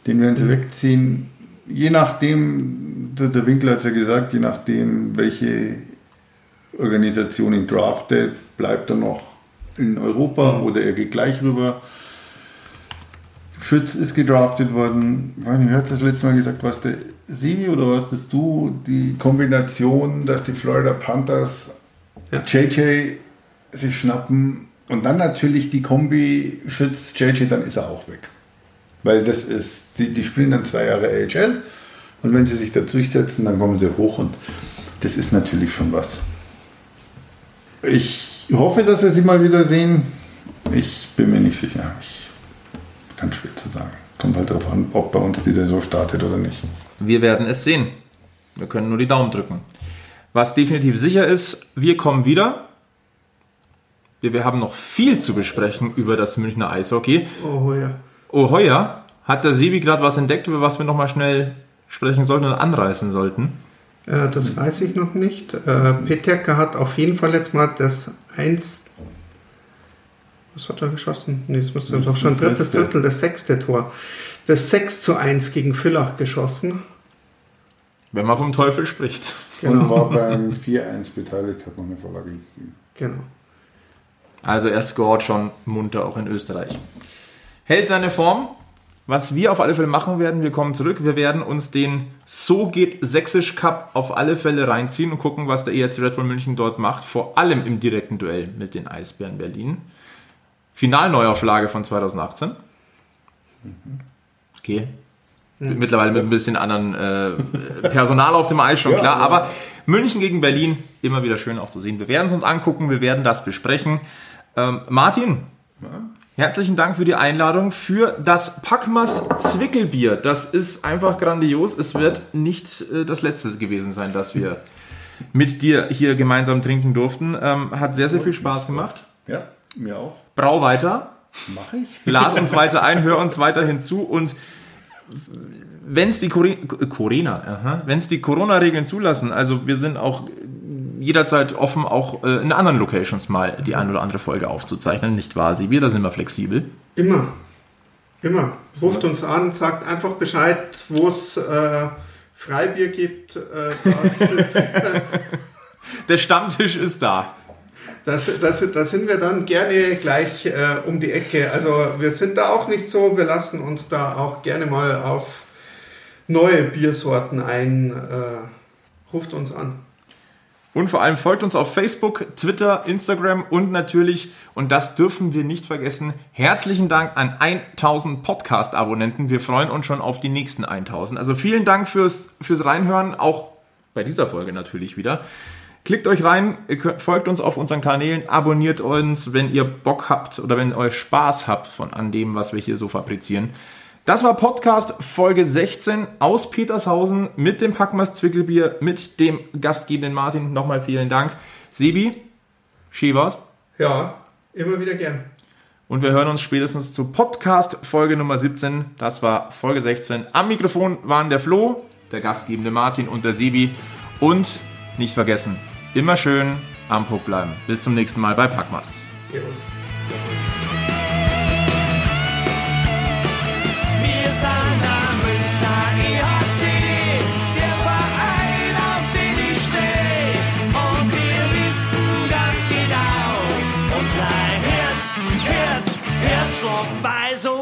[SPEAKER 4] Den werden sie mhm. wegziehen. Je nachdem, der, der Winkler hat es ja gesagt, je nachdem, welche Organisation ihn draftet, bleibt er noch in Europa oder er geht gleich rüber. Schütz ist gedraftet worden. Ich weiß nicht, das letzte Mal gesagt, was der Simi oder was das du? Die Kombination, dass die Florida Panthers ja. JJ sich schnappen und dann natürlich die Kombi Schütz JJ, dann ist er auch weg. Weil das ist, die, die spielen dann zwei Jahre AHL und wenn sie sich da durchsetzen, dann kommen sie hoch und das ist natürlich schon was. Ich hoffe, dass wir sie mal wieder sehen. Ich bin mir nicht sicher. Ich kann schwer zu sagen. Kommt halt darauf an, ob bei uns die Saison startet oder nicht.
[SPEAKER 2] Wir werden es sehen. Wir können nur die Daumen drücken. Was definitiv sicher ist, wir kommen wieder. Wir, wir haben noch viel zu besprechen über das Münchner Eishockey.
[SPEAKER 3] Oh ja.
[SPEAKER 2] Oh heuer, hat der Sebi gerade was entdeckt, über was wir nochmal schnell sprechen sollten oder anreißen sollten?
[SPEAKER 3] Äh, das weiß ich noch nicht. Äh, Peterka hat auf jeden Fall jetzt mal das 1. Was hat er geschossen? Nee, das müsste doch schon drittes
[SPEAKER 4] letzte.
[SPEAKER 3] Drittel, das sechste Tor. Das 6 zu 1 gegen Villach geschossen.
[SPEAKER 2] Wenn man vom Teufel spricht.
[SPEAKER 4] Und war beim 4-1 beteiligt, hat noch eine Vorlage gegeben.
[SPEAKER 3] Genau.
[SPEAKER 2] Also er scored schon munter auch in Österreich. Hält seine Form. Was wir auf alle Fälle machen werden, wir kommen zurück. Wir werden uns den So geht Sächsisch Cup auf alle Fälle reinziehen und gucken, was der ERC Red Bull München dort macht. Vor allem im direkten Duell mit den Eisbären Berlin. Finalneuauflage von 2018. Okay. Mittlerweile mit ein bisschen anderen äh, Personal auf dem Eis schon klar. Aber München gegen Berlin, immer wieder schön auch zu sehen. Wir werden es uns angucken, wir werden das besprechen. Ähm, Martin, herzlichen Dank für die Einladung für das Packmas Zwickelbier. Das ist einfach grandios. Es wird nicht äh, das letzte gewesen sein, das wir mit dir hier gemeinsam trinken durften. Ähm, hat sehr, sehr viel Spaß gemacht.
[SPEAKER 4] Ja, mir auch.
[SPEAKER 2] Brau weiter.
[SPEAKER 4] Mache ich.
[SPEAKER 2] Lad uns weiter ein, hör uns weiterhin zu und wenn es die Cori- Corona, aha, wenn es die Corona-Regeln zulassen, also wir sind auch jederzeit offen, auch äh, in anderen Locations mal die ein oder andere Folge aufzuzeichnen, nicht wahr, Sibi? Da sind wir flexibel.
[SPEAKER 3] Immer. Immer. Ruft uns an, sagt einfach Bescheid, wo es äh, Freibier gibt. Äh,
[SPEAKER 2] Der Stammtisch ist da.
[SPEAKER 3] das, das, da sind wir dann gerne gleich äh, um die Ecke. Also wir sind da auch nicht so, wir lassen uns da auch gerne mal auf neue Biersorten ein. Äh, ruft uns an.
[SPEAKER 2] Und vor allem folgt uns auf Facebook, Twitter, Instagram und natürlich, und das dürfen wir nicht vergessen, herzlichen Dank an 1000 Podcast-Abonnenten. Wir freuen uns schon auf die nächsten 1000. Also vielen Dank fürs, fürs Reinhören, auch bei dieser Folge natürlich wieder. Klickt euch rein, folgt uns auf unseren Kanälen, abonniert uns, wenn ihr Bock habt oder wenn ihr euch Spaß habt von an dem, was wir hier so fabrizieren. Das war Podcast Folge 16 aus Petershausen mit dem Packmas Zwickelbier, mit dem gastgebenden Martin. Nochmal vielen Dank. Sebi, Schivas.
[SPEAKER 3] Ja, immer wieder gern.
[SPEAKER 2] Und wir hören uns spätestens zu Podcast Folge Nummer 17. Das war Folge 16. Am Mikrofon waren der Flo, der gastgebende Martin und der Sebi. Und nicht vergessen, immer schön am Puck bleiben. Bis zum nächsten Mal bei Packmas.
[SPEAKER 3] Servus. Servus. und Weise